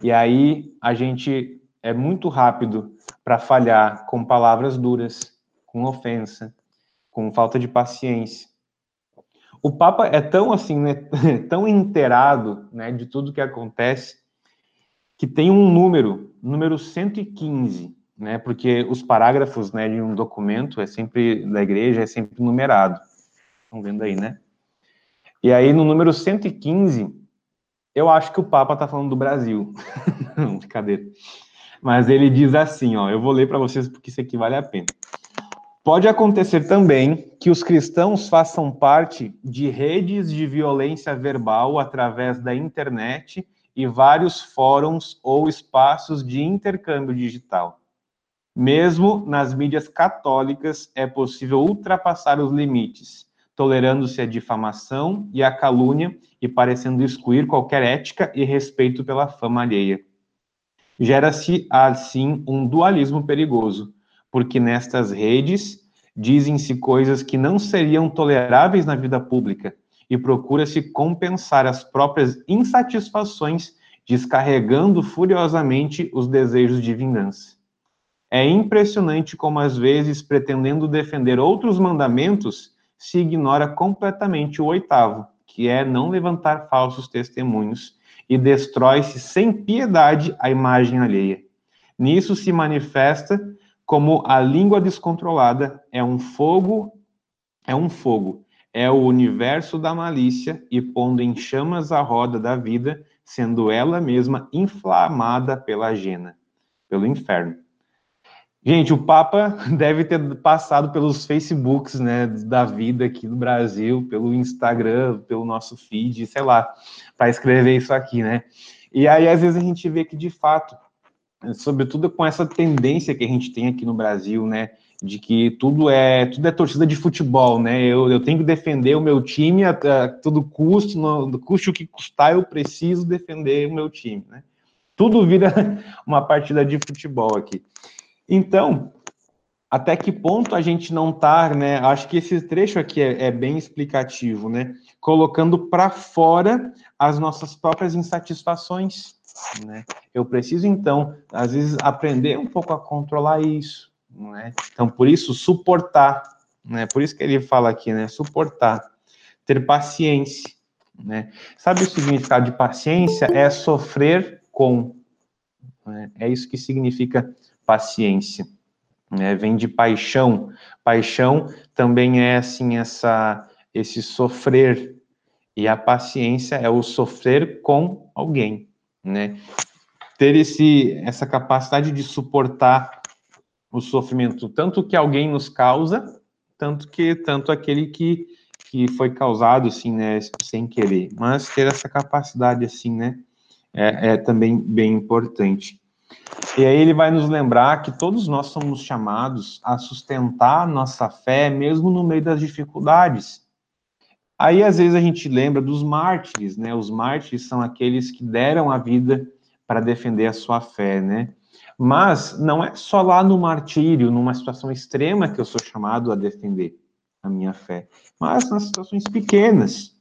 E aí a gente é muito rápido para falhar com palavras duras, com ofensa, com falta de paciência. O Papa é tão assim, né, tão inteirado, né, de tudo que acontece, que tem um número, número 115, né, porque os parágrafos, né, de um documento é sempre da igreja é sempre numerado. Estão vendo aí, né? E aí no número 115, eu acho que o Papa está falando do Brasil. Brincadeira. Mas ele diz assim, ó, eu vou ler para vocês porque isso aqui vale a pena. Pode acontecer também que os cristãos façam parte de redes de violência verbal através da internet e vários fóruns ou espaços de intercâmbio digital. Mesmo nas mídias católicas, é possível ultrapassar os limites, tolerando-se a difamação e a calúnia e parecendo excluir qualquer ética e respeito pela fama alheia. Gera-se, assim, um dualismo perigoso porque nestas redes dizem-se coisas que não seriam toleráveis na vida pública e procura-se compensar as próprias insatisfações descarregando furiosamente os desejos de vingança. É impressionante como, às vezes, pretendendo defender outros mandamentos, se ignora completamente o oitavo, que é não levantar falsos testemunhos, e destrói-se sem piedade a imagem alheia. Nisso se manifesta como a língua descontrolada é um fogo, é um fogo, é o universo da malícia e pondo em chamas a roda da vida, sendo ela mesma inflamada pela jena, pelo inferno. Gente, o Papa deve ter passado pelos Facebooks, né, da vida aqui no Brasil, pelo Instagram, pelo nosso feed, sei lá, para escrever isso aqui, né? E aí, às vezes, a gente vê que, de fato, sobretudo com essa tendência que a gente tem aqui no Brasil, né, de que tudo é tudo é torcida de futebol, né? Eu, eu tenho que defender o meu time a, a todo custo, no, custe o que custar, eu preciso defender o meu time, né? Tudo vira uma partida de futebol aqui. Então, até que ponto a gente não está, né? Acho que esse trecho aqui é, é bem explicativo, né? Colocando para fora as nossas próprias insatisfações, né? Eu preciso então, às vezes, aprender um pouco a controlar isso, né? Então, por isso, suportar, né? Por isso que ele fala aqui, né? Suportar, ter paciência, né? Sabe o significado de paciência? É sofrer com. Né? É isso que significa paciência né? Vem de paixão. Paixão também é assim essa esse sofrer e a paciência é o sofrer com alguém, né? Ter esse essa capacidade de suportar o sofrimento tanto que alguém nos causa, tanto que tanto aquele que que foi causado assim, né, sem querer. Mas ter essa capacidade assim, né, é, é também bem importante. E aí ele vai nos lembrar que todos nós somos chamados a sustentar nossa fé mesmo no meio das dificuldades. Aí às vezes a gente lembra dos mártires, né? Os mártires são aqueles que deram a vida para defender a sua fé, né? Mas não é só lá no martírio, numa situação extrema que eu sou chamado a defender a minha fé, mas nas situações pequenas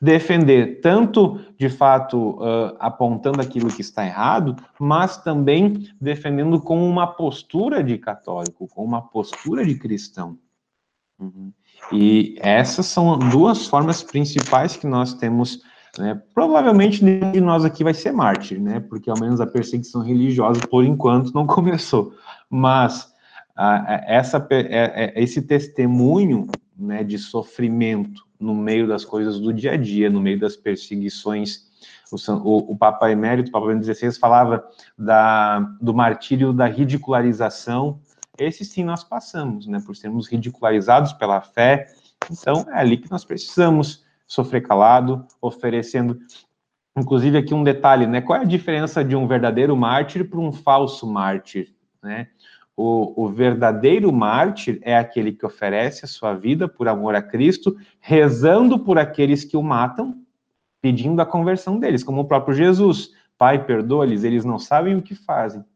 defender tanto de fato uh, apontando aquilo que está errado, mas também defendendo com uma postura de católico, com uma postura de cristão. Uhum. E essas são duas formas principais que nós temos. Né? Provavelmente nenhum de nós aqui vai ser mártir, né? Porque ao menos a perseguição religiosa, por enquanto, não começou. Mas uh, essa, é, é, esse testemunho né, de sofrimento no meio das coisas do dia a dia, no meio das perseguições. O, o, o Papa Emérito, o Papa Bento XVI, falava da, do martírio da ridicularização. Esse sim nós passamos, né, por sermos ridicularizados pela fé. Então, é ali que nós precisamos sofrer calado, oferecendo. Inclusive, aqui um detalhe, né? Qual é a diferença de um verdadeiro mártir para um falso mártir, né? O, o, verdadeiro mártir é aquele que oferece a sua vida por amor a Cristo, rezando por aqueles que o matam, pedindo a conversão deles, como o próprio Jesus. Pai, perdoa-lhes, eles não sabem o que fazem. O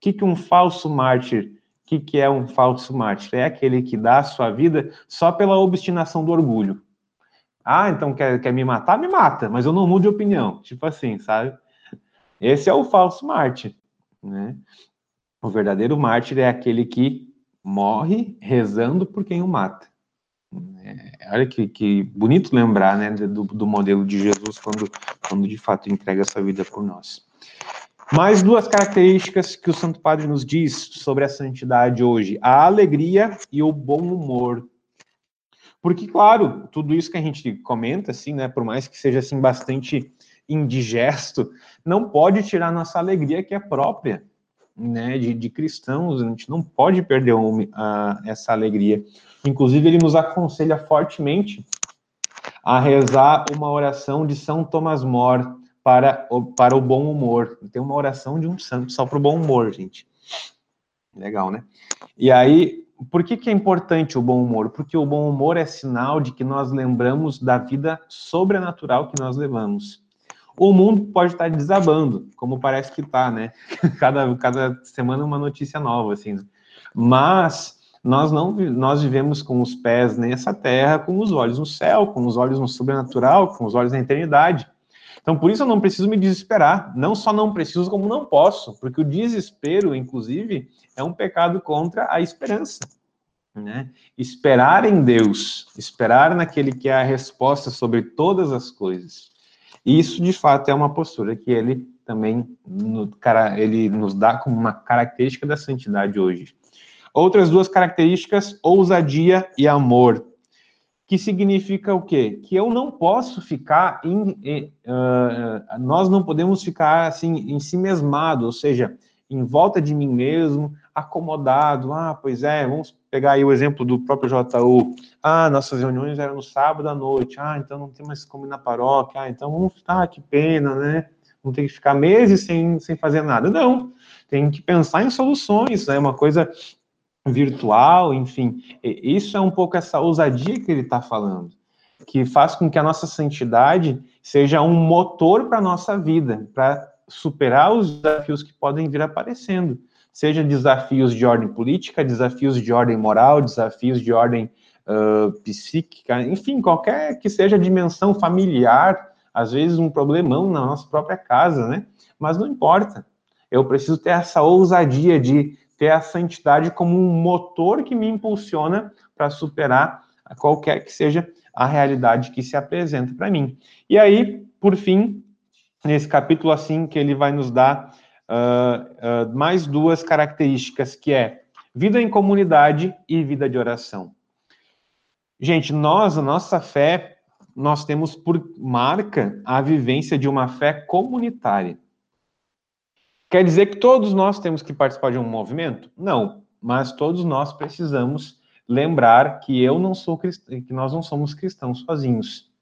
que, que um falso mártir, que, que é um falso mártir? É aquele que dá a sua vida só pela obstinação do orgulho. Ah, então quer, quer me matar? Me mata, mas eu não mudo de opinião. Tipo assim, sabe? Esse é o falso mártir, né? O verdadeiro mártir é aquele que morre rezando por quem o mata. É, olha que, que, bonito lembrar né, do, do, modelo de Jesus quando, quando de fato entrega sua vida por nós. Mais duas características que o Santo Padre nos diz sobre a santidade hoje: a alegria e o bom humor. Porque, claro, tudo isso que a gente comenta, assim, né, por mais que seja assim bastante indigesto, não pode tirar nossa alegria que é própria né, de, de, cristãos, a gente não pode perder a, essa alegria. Inclusive, ele nos aconselha fortemente a rezar uma oração de São Tomás More para o, para o bom humor. Tem uma oração de um santo só para o bom humor, gente. Legal, né? E aí, por que, que é importante o bom humor? Porque o bom humor é sinal de que nós lembramos da vida sobrenatural que nós levamos o mundo pode estar desabando, como parece que está, né? Cada, cada semana uma notícia nova, assim. Mas nós não nós vivemos com os pés nessa terra, com os olhos no céu, com os olhos no sobrenatural, com os olhos na eternidade. Então, por isso eu não preciso me desesperar. Não só não preciso, como não posso, porque o desespero, inclusive, é um pecado contra a esperança. Né? Esperar em Deus, esperar naquele que é a resposta sobre todas as coisas. Isso, de fato, é uma postura que ele também ele nos dá como uma característica da santidade hoje. Outras duas características, ousadia e amor, que significa o quê? Que eu não posso ficar em, uh, nós não podemos ficar assim em si mesmado, ou seja, em volta de mim mesmo, acomodado. Ah, pois é, vamos pegar aí o exemplo do próprio JU. Ah, nossas reuniões eram no sábado à noite. Ah, então não tem mais como ir na paróquia. Ah, então vamos ficar, ah, que pena, né? Não tem que ficar meses sem, sem fazer nada. Não, tem que pensar em soluções, é né? uma coisa virtual, enfim. Isso é um pouco essa ousadia que ele está falando, que faz com que a nossa santidade seja um motor para a nossa vida, para superar os desafios que podem vir aparecendo seja desafios de ordem política, desafios de ordem moral, desafios de ordem uh, psíquica, enfim, qualquer que seja a dimensão familiar, às vezes um problemão na nossa própria casa, né? Mas não importa. Eu preciso ter essa ousadia de ter a santidade como um motor que me impulsiona para superar qualquer que seja a realidade que se apresenta para mim. E aí, por fim, nesse capítulo assim, que ele vai nos dar uh, uh, mais duas características, que é vida em comunidade e vida de oração. Gente, nós, a nossa fé, nós temos por marca a vivência de uma fé comunitária. Quer dizer que todos nós temos que participar de um movimento? Não, mas todos nós precisamos lembrar que eu não sou cristão, que nós não somos cristãos sozinhos.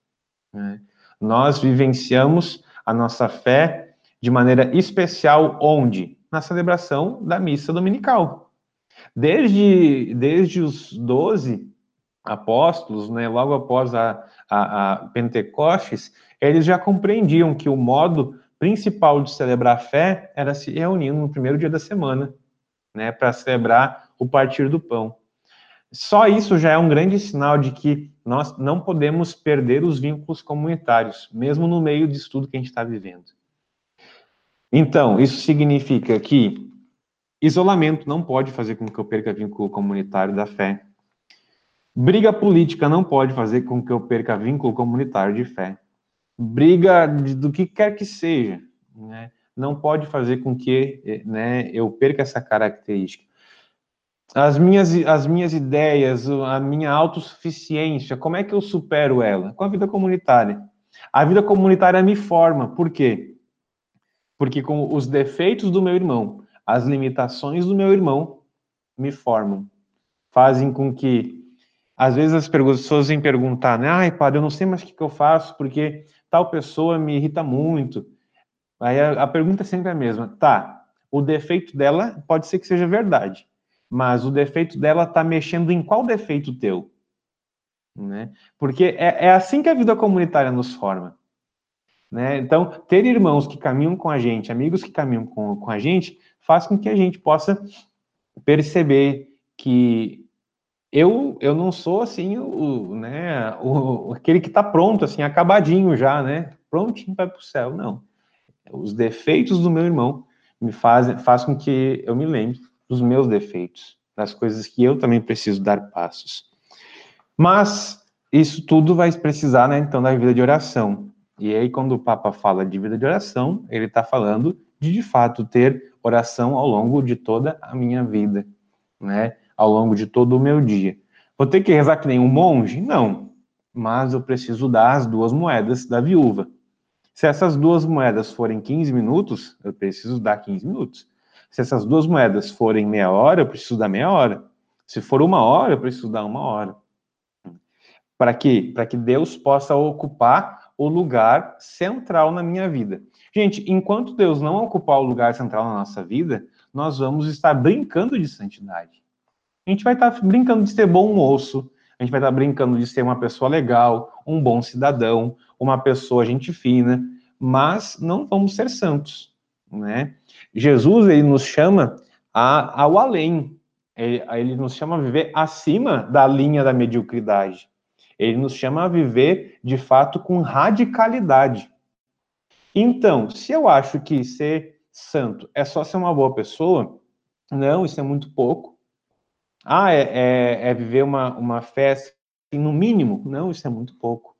Né? Nós vivenciamos a nossa fé de maneira especial onde? Na celebração da missa dominical. Desde, desde os 12 apóstolos, né, logo após a, a, a Pentecostes, eles já compreendiam que o modo principal de celebrar a fé era se reunindo no primeiro dia da semana, né, para celebrar o partir do pão. Só isso já é um grande sinal de que nós não podemos perder os vínculos comunitários, mesmo no meio disso tudo que a gente está vivendo. Então, isso significa que isolamento não pode fazer com que eu perca vínculo comunitário da fé. Briga política não pode fazer com que eu perca vínculo comunitário de fé. Briga de, do que quer que seja, né, não pode fazer com que né, eu perca essa característica as minhas, as minhas ideias, a minha autossuficiência, como é que eu supero ela? Com a vida comunitária. A vida comunitária me forma, por quê? Porque com os defeitos do meu irmão, as limitações do meu irmão me formam, fazem com que, às vezes as pessoas vêm perguntar, né? Ai, padre, eu não sei mais o que, que eu faço, porque tal pessoa me irrita muito. Aí a, a pergunta é sempre a mesma. Tá, o defeito dela pode ser que seja verdade mas o defeito dela está mexendo em qual defeito teu? Né? Porque é, é assim que a vida comunitária nos forma. Né? Então, ter irmãos que caminham com a gente, amigos que caminham com, com a gente, faz com que a gente possa perceber que eu, eu não sou assim o, né, o, aquele que está pronto, assim, acabadinho já, né? Prontinho para o céu. Não. Os defeitos do meu irmão me fazem faz com que eu me lembre dos meus defeitos, das coisas que eu também preciso dar passos. Mas isso tudo vai precisar, né, então, da vida de oração. E aí, quando o Papa fala de vida de oração, ele está falando de, de fato, ter oração ao longo de toda a minha vida, né? Ao longo de todo o meu dia. Vou ter que rezar que nem um monge? Não. Mas eu preciso dar as duas moedas da viúva. Se essas duas moedas forem 15 minutos, eu preciso dar 15 minutos. Se essas duas moedas forem meia hora, eu preciso dar meia hora. Se for uma hora, eu preciso dar uma hora. Para quê? Para que Deus possa ocupar o lugar central na minha vida. Gente, enquanto Deus não ocupar o lugar central na nossa vida, nós vamos estar brincando de santidade. A gente vai estar brincando de ser bom moço, a gente vai estar brincando de ser uma pessoa legal, um bom cidadão, uma pessoa gente fina, mas não vamos ser santos, né? Jesus ele nos chama a, ao além, ele, ele nos chama a viver acima da linha da mediocridade. Ele nos chama a viver de fato com radicalidade. Então, se eu acho que ser santo é só ser uma boa pessoa, não, isso é muito pouco. Ah, é, é, é viver uma, uma fé assim, no mínimo? Não, isso é muito pouco.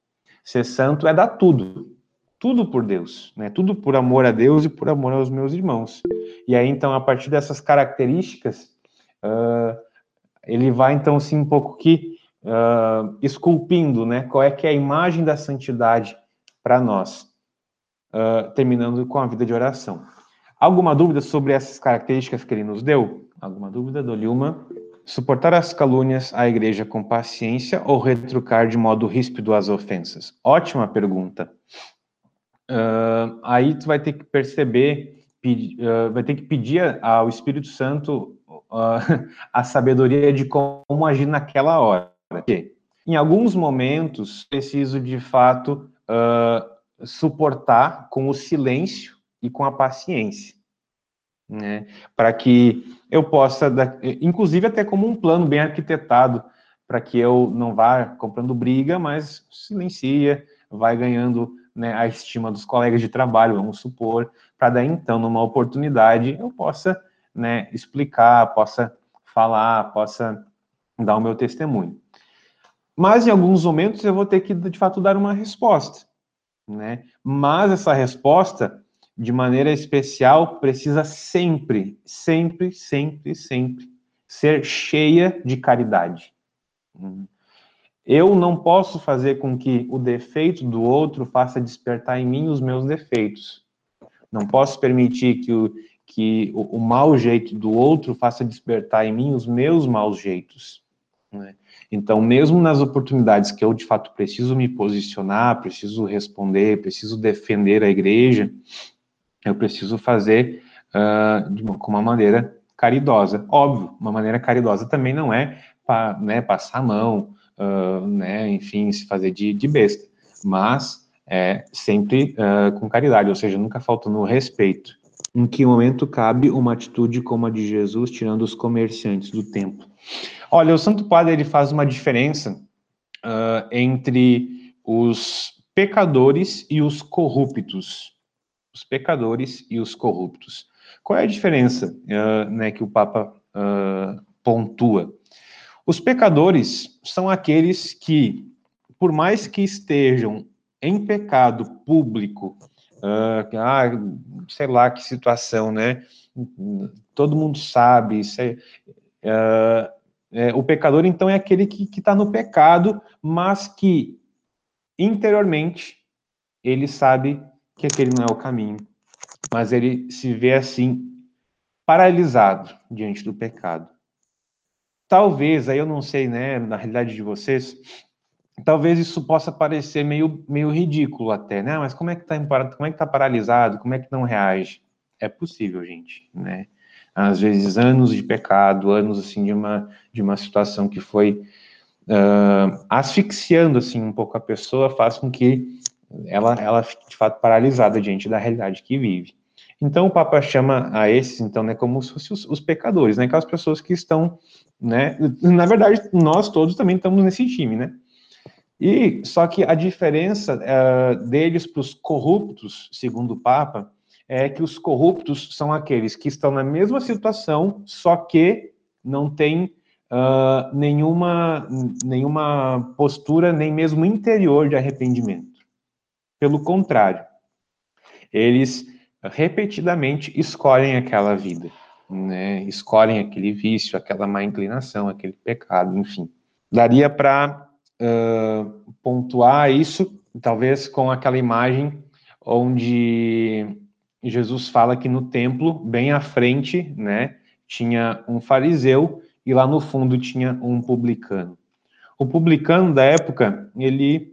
Ser santo é dar tudo tudo por Deus, né? Tudo por amor a Deus e por amor aos meus irmãos. E aí, então, a partir dessas características, uh, ele vai, então, sim, um pouco que uh, esculpindo, né? Qual é que é a imagem da santidade para nós. Uh, terminando com a vida de oração. Alguma dúvida sobre essas características que ele nos deu? Alguma dúvida? Dou-lhe. Suportar as calúnias à igreja com paciência ou retrucar de modo ríspido as ofensas? Ótima pergunta. Uh, aí tu vai ter que perceber, pedir, uh, vai ter que pedir ao Espírito Santo uh, a sabedoria de como agir naquela hora. Porque em alguns momentos preciso de fato suportar com o silêncio e com a paciência, né? Para que eu possa, inclusive até como um plano bem arquitetado, para que eu não vá comprando briga, mas silencia, vai ganhando né, a estima dos colegas de trabalho, vamos supor, para daí então, numa oportunidade, eu possa né, explicar, possa falar, possa dar o meu testemunho. Mas em alguns momentos eu vou ter que, de fato, dar uma resposta. Né? Mas essa resposta, de maneira especial, precisa sempre, sempre, sempre, sempre ser cheia de caridade. Eu não posso fazer com que o defeito do outro faça despertar em mim os meus defeitos. Não posso permitir que o, que o, o mau jeito do outro faça despertar em mim os meus maus jeitos. Né? Então, mesmo nas oportunidades que eu de fato preciso me posicionar, preciso responder, preciso defender a igreja, eu preciso fazer uh, de uma, com uma maneira caridosa. Óbvio, uma maneira caridosa também não é né, passar a mão, uh, né, enfim, se fazer de, de besta, mas é sempre uh, com caridade, ou seja, nunca faltando respeito. Em que momento cabe uma atitude como a de Jesus, tirando os comerciantes do templo? Olha, o Santo Padre ele faz uma diferença entre os pecadores e os corruptos. Os pecadores e os corruptos. Qual é a diferença uh, né, que o Papa uh, pontua? Os pecadores são aqueles que, por mais que estejam em pecado público, uh, ah, sei lá que situação, né? Todo mundo sabe. Sei, uh, é, o pecador, então, é aquele que está no pecado, mas que interiormente ele sabe que aquele não é o caminho, mas ele se vê assim paralisado diante do pecado talvez, aí eu não sei, né, na realidade de vocês, talvez isso possa parecer meio, meio ridículo até, né? Mas como é que tá como é que tá paralisado? Como é que não reage? É possível, gente, né? Às vezes anos de pecado, anos assim de uma de uma situação que foi uh, asfixiando assim um pouco a pessoa, faz com que ela ela fique de fato paralisada diante da realidade que vive. Então o Papa chama a esses, então, né, como se fossem os, os, pecadores, né, aquelas pessoas que estão, né, na verdade, nós todos também estamos nesse time, né, e só que a diferença uh, deles para os corruptos, segundo o Papa, é que os corruptos são aqueles que estão na mesma situação, só que não têm uh, nenhuma, nenhuma postura, nem mesmo interior de arrependimento. Pelo contrário, eles repetidamente escolhem aquela vida, né? Escolhem aquele vício, aquela má inclinação, aquele pecado, enfim. Daria para uh, pontuar isso, talvez com aquela imagem onde Jesus fala que no templo, bem à frente, né, tinha um fariseu e lá no fundo tinha um publicano. O publicano da época, ele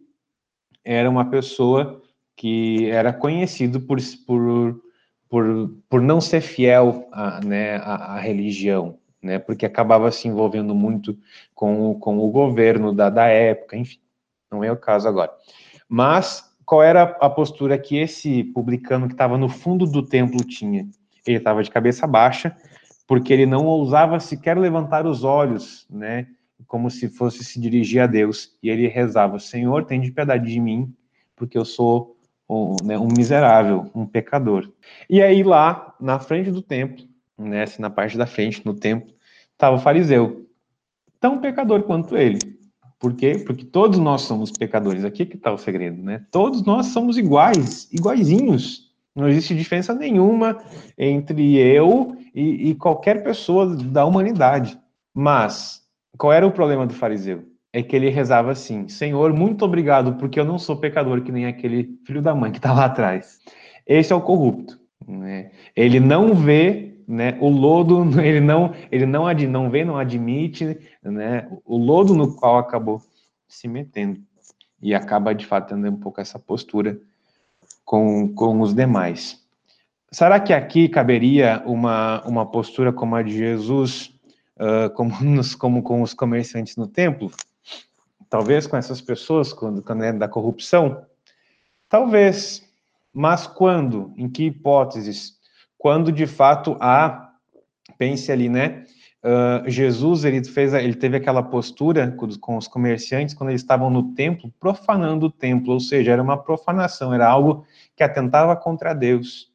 era uma pessoa que era conhecido por, por, por, por não ser fiel à, né, religião, né, porque acabava se envolvendo muito com, com o governo da, da época, enfim, não é o caso agora. Mas qual era a postura que esse publicano que estava no fundo do templo tinha? Ele estava de cabeça baixa, porque ele não ousava sequer levantar os olhos, né, como se fosse se dirigir a Deus, e ele rezava: Senhor, tem de piedade de mim, porque eu sou um, né, um miserável, um pecador. E aí lá, na frente do templo, né, assim, na parte da frente, no templo, estava o fariseu, tão pecador quanto ele. Por quê? Porque todos nós somos pecadores. Aqui que está o segredo, né? Todos nós somos iguais, iguaizinhos. Não existe diferença nenhuma entre eu e, e qualquer pessoa da humanidade. Mas qual era o problema do fariseu? é que ele rezava assim: Senhor, muito obrigado, porque eu não sou pecador que nem aquele filho da mãe que está lá atrás. Esse é o corrupto. Né? Ele não vê né, o lodo, ele não, ele não, não vê, não admite né, o lodo no qual acabou se metendo. E acaba, de fato, tendo um pouco essa postura com, com os demais. Será que aqui caberia uma, uma postura como a de Jesus, uh, como, nos, como com os comerciantes no templo? Talvez com essas pessoas, quando, quando é da corrupção? Talvez. Mas quando? Em que hipóteses? Quando de fato há pense ali, né? Uh, Jesus ele fez, ele teve aquela postura com, com os comerciantes quando eles estavam no templo, profanando o templo, ou seja, era uma profanação, era algo que atentava contra Deus.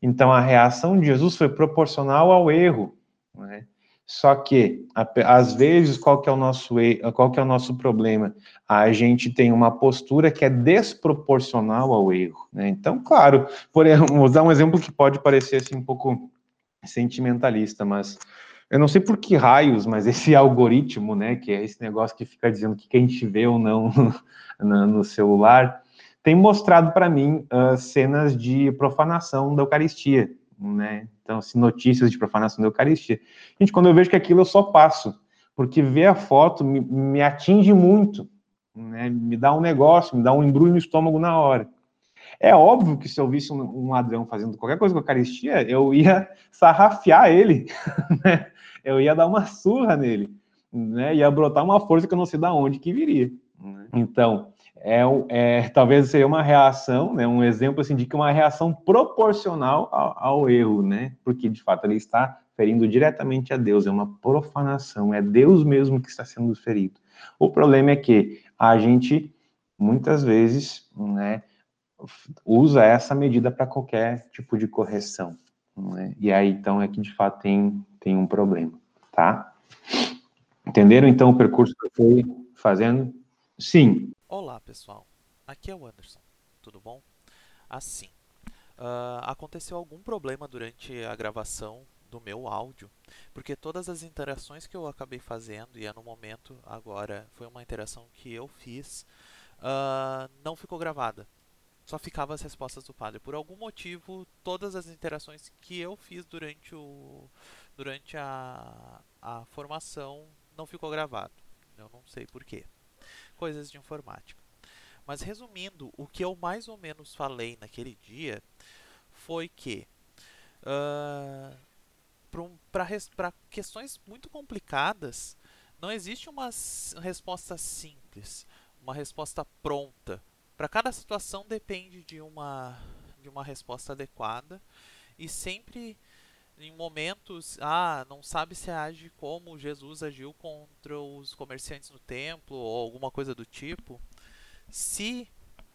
Então a reação de Jesus foi proporcional ao erro. Né? Só que às vezes qual que é o nosso qual que é o nosso problema? A gente tem uma postura que é desproporcional ao erro. Né? Então, claro, por vou dar um exemplo que pode parecer assim um pouco sentimentalista, mas eu não sei por que raios, mas esse algoritmo, né, que é esse negócio que fica dizendo o que a gente vê ou não no, no celular, tem mostrado para mim uh, cenas de profanação da Eucaristia, né? Então, assim, notícias de profanação da Eucaristia. Gente, quando eu vejo que aquilo eu só passo, porque ver a foto me, me atinge muito, né? Me dá um negócio, me dá um embrulho no estômago na hora. É óbvio que se eu visse um, ladrão fazendo qualquer coisa com a Eucaristia, eu ia sarrafiar ele, né? Eu ia dar uma surra nele, né? Ia brotar uma força que eu não sei de onde que viria. Né? Então, é, é, talvez seja uma reação, né, um exemplo assim, de que uma reação proporcional ao, ao, erro, né, porque de fato ele está ferindo diretamente a Deus, é uma profanação, é Deus mesmo que está sendo ferido. O problema é que a gente muitas vezes, né, usa essa medida para qualquer tipo de correção, né, e aí então é que de fato tem, tem um problema, tá? Entenderam então o percurso que eu fui fazendo? Sim, Olá pessoal, aqui é o Anderson, tudo bom? Assim, uh, aconteceu algum problema durante a gravação do meu áudio, porque todas as interações que eu acabei fazendo, e é no momento agora foi uma interação que eu fiz, uh, não ficou gravada. Só ficava as respostas do padre. Por algum motivo, todas as interações que eu fiz durante, o, durante a, a formação não ficou gravado. Eu não sei porquê coisas de informática. Mas resumindo, o que eu mais ou menos falei naquele dia foi que uh, para questões muito complicadas não existe uma resposta simples, uma resposta pronta. Para cada situação depende de uma, de uma resposta adequada e sempre em momentos, ah, não sabe se age como Jesus agiu contra os comerciantes no templo ou alguma coisa do tipo. Se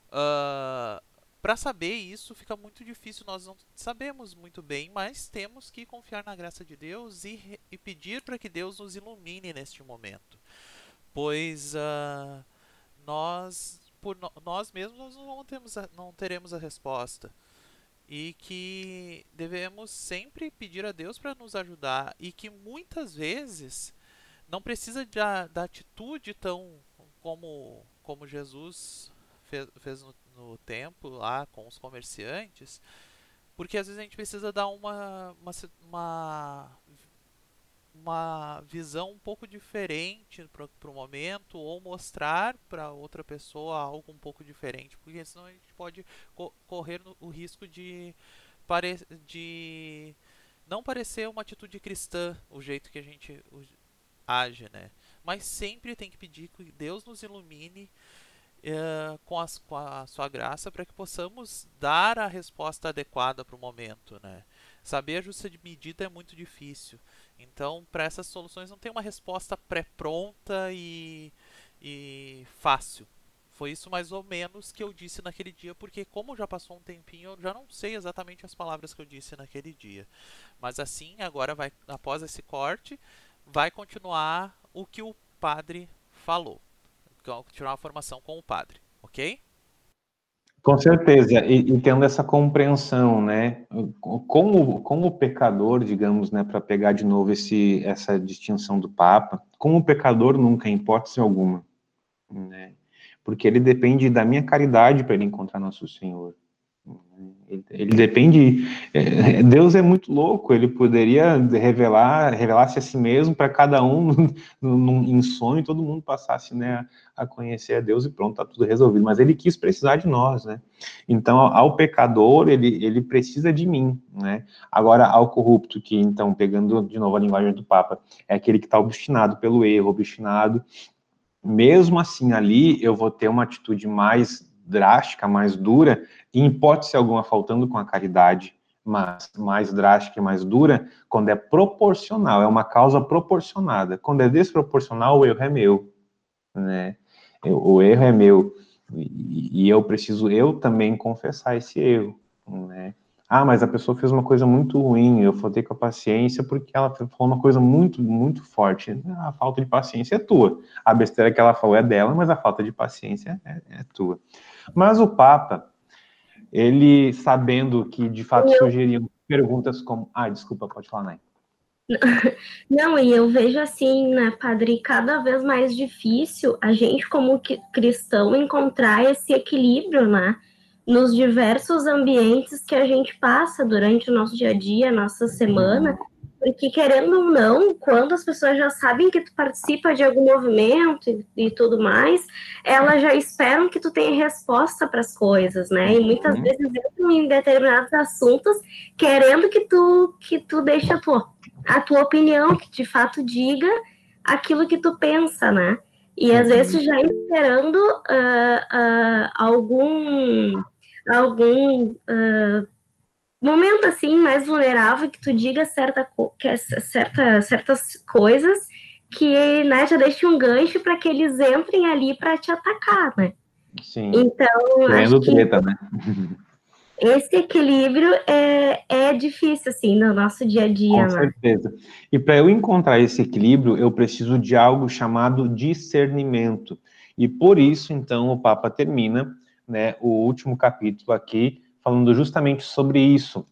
uh, ah, para saber isso fica muito difícil, nós não sabemos muito bem, mas temos que confiar na graça de Deus e, e pedir para que Deus nos ilumine neste momento, pois uh, nós por no, nós mesmos nós não, temos a, não teremos a resposta e que devemos sempre pedir a Deus para nos ajudar e que muitas vezes não precisa da, da atitude tão como como Jesus fez, fez no, no templo lá com os comerciantes, porque às vezes a gente precisa dar uma, uma, uma uma visão um pouco diferente para o momento ou mostrar para outra pessoa algo um pouco diferente, porque senão a gente pode co correr no, o risco de, de não parecer uma atitude cristã o jeito que a gente age, né? Mas sempre tem que pedir que Deus nos ilumine uh, com, as, com a sua graça para que possamos dar a resposta adequada para o momento, né? Saber a justa medida é muito difícil. Então, para essas soluções não tem uma resposta pré-pronta e, e fácil. Foi isso mais ou menos que eu disse naquele dia, porque como já passou um tempinho, eu já não sei exatamente as palavras que eu disse naquele dia. Mas assim, agora vai após esse corte, vai continuar o que o padre falou. Continuar a formação com o padre, OK? Com certeza, e, e, tendo essa compreensão, né, como, como pecador, digamos, né, para pegar de novo esse, essa distinção do Papa, como pecador nunca, em hipótese alguma, né, porque ele depende da minha caridade para ele encontrar nosso Senhor. Ele, depende. É, Deus é muito louco. Ele poderia revelar, revelar-se a si mesmo para cada um num, em sonho, todo mundo passasse né, a conhecer a Deus e pronto, está tudo resolvido. Mas ele quis precisar de nós, né? Então, ao pecador, ele, ele precisa de mim, né? Agora, ao corrupto, que então, pegando de novo a linguagem do Papa, é aquele que está obstinado pelo erro, obstinado. Mesmo assim, ali eu vou ter uma atitude mais drástica, mais dura, em hipótese alguma faltando com a caridade, mas mais drástica e mais dura quando é proporcional, é uma causa proporcionada. Quando é desproporcional, o erro é meu, né? o erro é meu e, eu preciso eu também confessar esse erro, né? Ah, mas a pessoa fez uma coisa muito ruim, eu faltei com a paciência porque ela falou uma coisa muito, muito forte. A falta de paciência é tua. A besteira que ela falou é dela, mas a falta de paciência é, é tua. Mas o Papa, ele sabendo que de fato eu... sugeriam perguntas como. Ah, desculpa, pode falar, Nai. Não, e eu vejo assim, né, padre, cada vez mais difícil a gente, como cristão, encontrar esse equilíbrio, né? Nos diversos ambientes que a gente passa durante o nosso dia a dia, nossa semana, porque querendo ou não, quando as pessoas já sabem que tu participa de algum movimento e, e tudo mais, elas já esperam que tu tenha resposta para as coisas, né? E muitas uhum. vezes entram em determinados assuntos querendo que tu que tu deixe a tua, a tua opinião, que de fato diga aquilo que tu pensa, né? E às uhum. vezes já esperando uh, uh, algum algum uh, momento assim mais vulnerável que tu diga certa, que é certa, certas coisas que né, já deixe um gancho para que eles entrem ali para te atacar, né? Sim. Então, acho treta, né? esse equilíbrio é, é difícil, assim, no nosso dia a dia. Com né? certeza. E para eu encontrar esse equilíbrio, eu preciso de algo chamado discernimento. E por isso, então, o Papa termina né, o último capítulo aqui, falando justamente sobre isso.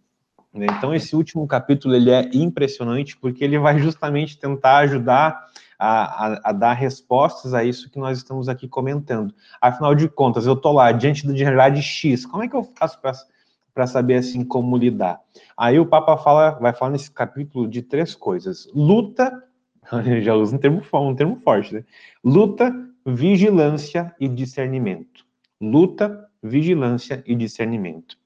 Né? Então, esse último capítulo ele é impressionante porque ele vai justamente tentar ajudar a, a, a, dar respostas a isso que nós estamos aqui comentando. Afinal de contas, eu estou lá diante da realidade X, como é que eu faço para saber assim como lidar? Aí o Papa fala, vai falar nesse capítulo de três coisas: luta, já usa um termo, um termo forte, né? Luta, vigilância e discernimento. Luta, vigilância e discernimento.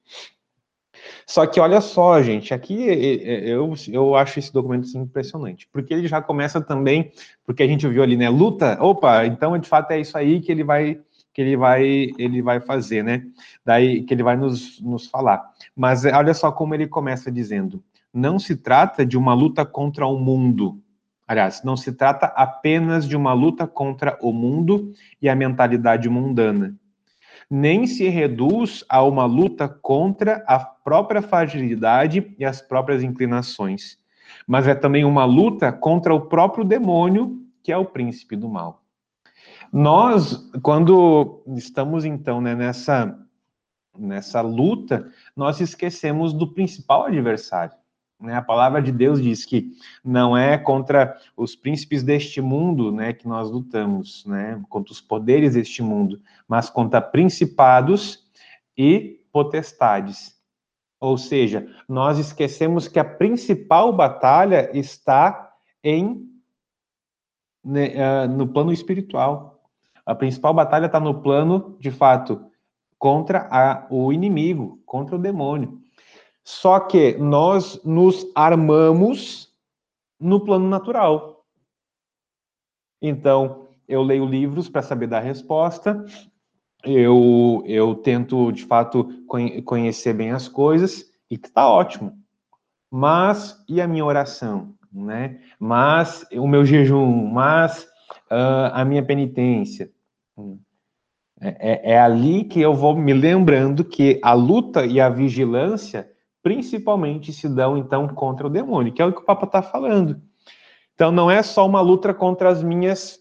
Só que olha só, gente, aqui eu, eu acho esse documento assim, impressionante, porque ele já começa também, porque a gente viu ali, né, luta, opa, então de fato é isso aí que ele vai que ele vai ele vai fazer, né? Daí que ele vai nos, nos falar. Mas olha só como ele começa dizendo: não se trata de uma luta contra o mundo. Aliás, não se trata apenas de uma luta contra o mundo e a mentalidade mundana nem se reduz a uma luta contra a própria fragilidade e as próprias inclinações, mas é também uma luta contra o próprio demônio, que é o príncipe do mal. Nós, quando estamos então né, nessa, nessa luta, nós esquecemos do principal adversário, né? A palavra de Deus diz que não é contra os príncipes deste mundo né, que nós lutamos, né, contra os poderes deste mundo, mas contra principados e potestades. Ou seja, nós esquecemos que a principal batalha está em né, uh, no plano espiritual. A principal batalha está no plano, de fato, contra a, o inimigo, contra o demônio. Só que nós nos armamos no plano natural. Então, eu leio livros para saber dar resposta, eu, eu tento, de fato, conhecer bem as coisas, e está ótimo. Mas, e a minha oração? Né? Mas, o meu jejum? Mas, uh, a minha penitência? É, é, é ali que eu vou me lembrando que a luta e a vigilância principalmente se dão então contra o demônio, que é o que o Papa está falando. Então não é só uma luta contra as minhas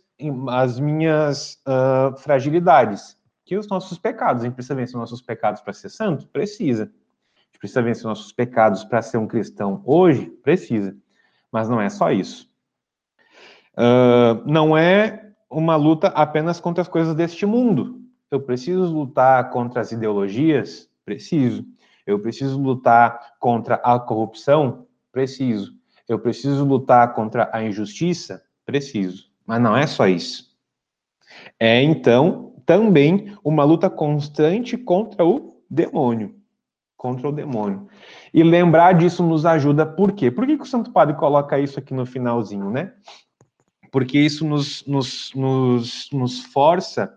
as minhas uh, fragilidades, que os nossos pecados. A gente precisa vencer os nossos pecados para ser santo? Precisa. A gente precisa vencer os nossos pecados para ser um cristão hoje? Precisa. Mas não é só isso. Uh, não é uma luta apenas contra as coisas deste mundo. Eu preciso lutar contra as ideologias? Preciso. Eu preciso lutar contra a corrupção? Preciso. Eu preciso lutar contra a injustiça? Preciso. Mas não é só isso. É, então, também uma luta constante contra o demônio. Contra o demônio. E lembrar disso nos ajuda, por quê? Por que, que o Santo Padre coloca isso aqui no finalzinho, né? Porque isso nos, nos, nos, nos força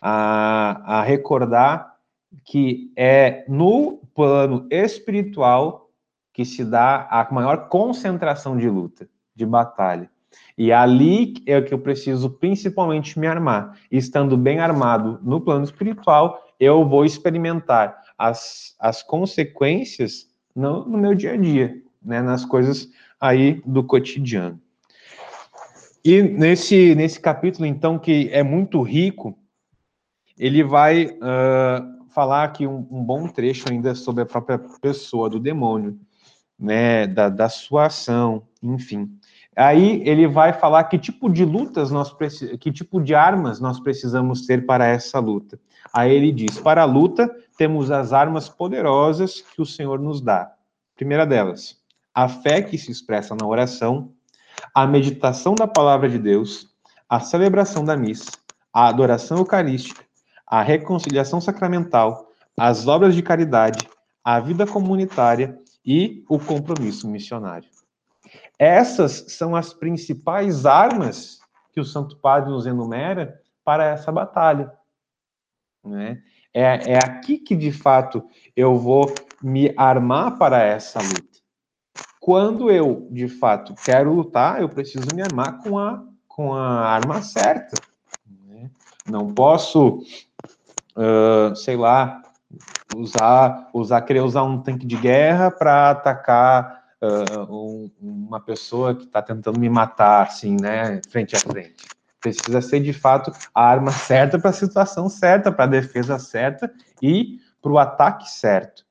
a, a recordar que é no plano espiritual que se dá a maior concentração de luta, de batalha. E ali é que eu preciso principalmente me armar. estando bem armado no plano espiritual, eu vou experimentar as, as consequências no, no meu dia a dia, né, nas coisas aí do cotidiano. E nesse, nesse capítulo, então, que é muito rico, ele vai uh, falar aqui um, um, bom trecho ainda sobre a própria pessoa do demônio, né, da, da sua ação, enfim. Aí ele vai falar que tipo de lutas nós que tipo de armas nós precisamos ter para essa luta. Aí ele diz: para a luta temos as armas poderosas que o Senhor nos dá. Primeira delas, a fé que se expressa na oração, a meditação da palavra de Deus, a celebração da missa, a adoração eucarística, a reconciliação sacramental, as obras de caridade, a vida comunitária e o compromisso missionário. Essas são as principais armas que o Santo Padre nos enumera para essa batalha. Né? É, é aqui que, de fato, eu vou me armar para essa luta. Quando eu, de fato, quero lutar, eu preciso me armar com a, com a arma certa. Né? Não posso, uh, sei lá, usar, usar, querer usar um tanque de guerra para atacar uh, um, uma pessoa que está tentando me matar, assim, né, frente a frente. Precisa ser, de fato, a arma certa para a situação certa, para a defesa certa e para o ataque certo.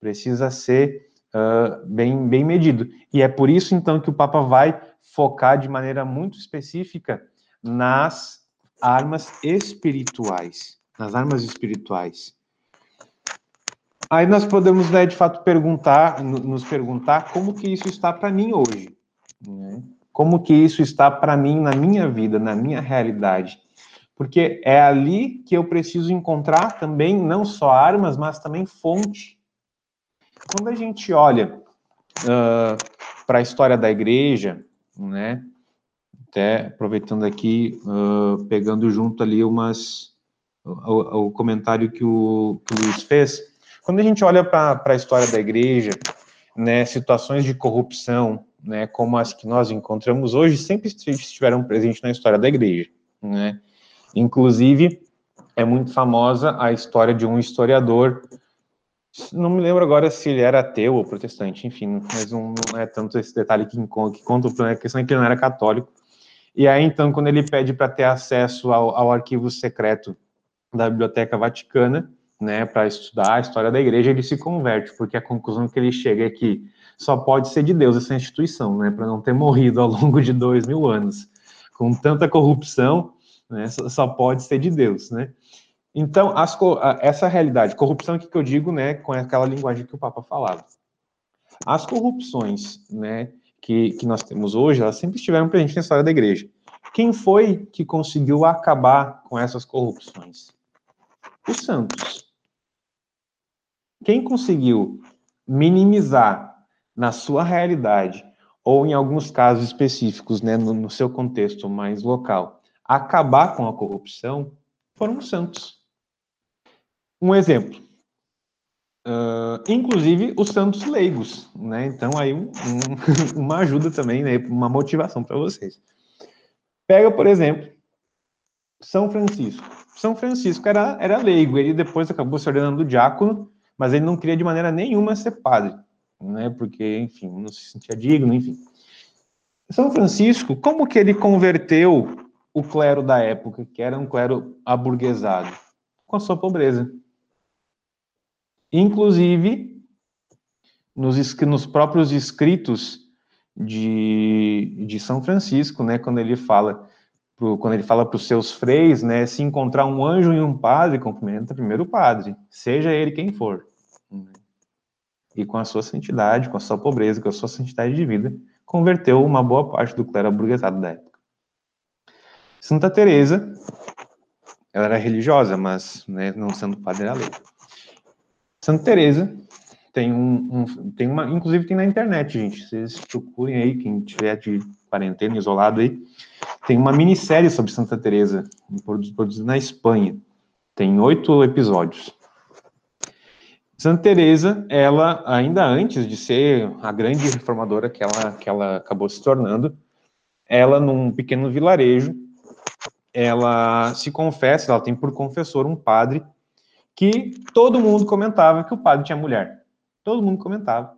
Precisa ser uh, bem, bem medido. E é por isso, então, que o Papa vai focar de maneira muito específica nas armas espirituais, nas armas espirituais. Aí nós podemos, né, de fato, perguntar, nos perguntar como que isso está para mim hoje, né? Como que isso está para mim na minha vida, na minha realidade? Porque é ali que eu preciso encontrar também não só armas, mas também fonte. Quando a gente olha uh, para a história da igreja, né? Até aproveitando aqui, uh, pegando junto ali umas o, o comentário que o, que o Luiz fez, quando a gente olha para a história da igreja, né, situações de corrupção, né, como as que nós encontramos hoje, sempre estiveram presentes na história da igreja. Né? Inclusive, é muito famosa a história de um historiador, não me lembro agora se ele era ateu ou protestante, enfim, mas não, não é tanto esse detalhe que, que conta, a questão é que ele não era católico. E aí, então, quando ele pede para ter acesso ao, ao arquivo secreto da Biblioteca Vaticana, né, para estudar a história da igreja, ele se converte, porque a conclusão que ele chega é que só pode ser de Deus essa instituição, né, para não ter morrido ao longo de dois mil anos. Com tanta corrupção, né, só pode ser de Deus, né. Então, as, essa realidade, corrupção que eu digo, né, com aquela linguagem que o Papa falava. As corrupções, né, que, que nós temos hoje, elas sempre estiveram presentes na história da igreja. Quem foi que conseguiu acabar com essas corrupções? Os santos. Quem conseguiu minimizar na sua realidade, ou em alguns casos específicos, né, no, no seu contexto mais local, acabar com a corrupção, foram os santos. Um exemplo. Uh, inclusive os santos leigos, né? Então aí um, um, uma ajuda também, né? Uma motivação para vocês. Pega, por exemplo, São Francisco. São Francisco era, era leigo, ele depois acabou se ordenando diácono mas ele não queria de maneira nenhuma ser padre, né? Porque, enfim, não se sentia digno, enfim. São Francisco, como que ele converteu o clero da época, que era um clero aburguesado? Com a sua pobreza. Inclusive, nos, nos próprios escritos de, de São Francisco, né, quando ele fala quando ele fala para os seus freis, né, se encontrar um anjo e um padre, cumprimenta primeiro o padre, seja ele quem for. E com a sua santidade, com a sua pobreza, com a sua santidade de vida, converteu uma boa parte do clero aburguesado da época. Santa Teresa, ela era religiosa, mas né, não sendo padre era leiga. Santa Teresa tem um, um, tem uma, inclusive tem na internet, gente. Vocês procurem aí quem tiver de quarentena isolado aí, tem uma minissérie sobre Santa Teresa, produzida na Espanha. Tem oito episódios. Santa Teresa, ela ainda antes de ser a grande reformadora que ela, que ela acabou se tornando, ela num pequeno vilarejo, ela se confessa, ela tem por confessor um padre que todo mundo comentava que o padre tinha mulher. Todo mundo comentava.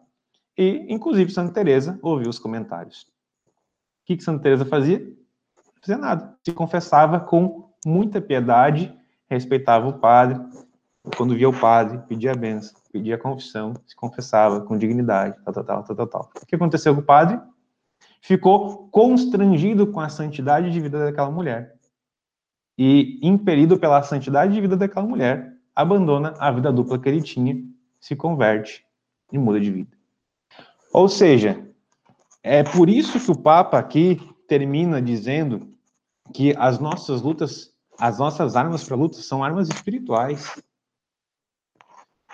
E, inclusive, Santa Teresa ouviu os comentários. O que, que Santa Teresa fazia? Não fazia nada. Se confessava com muita piedade, respeitava o padre. Quando via o padre, pedia a benção, pedia a confissão, se confessava com dignidade, tal, tal, tal, tal, tal. O que aconteceu com o padre? Ficou constrangido com a santidade de vida daquela mulher. E, impelido pela santidade de vida daquela mulher, abandona a vida dupla que ele tinha, se converte e muda de vida. Ou seja, é por isso que o Papa aqui termina dizendo que as nossas lutas, as nossas armas para luta são armas espirituais.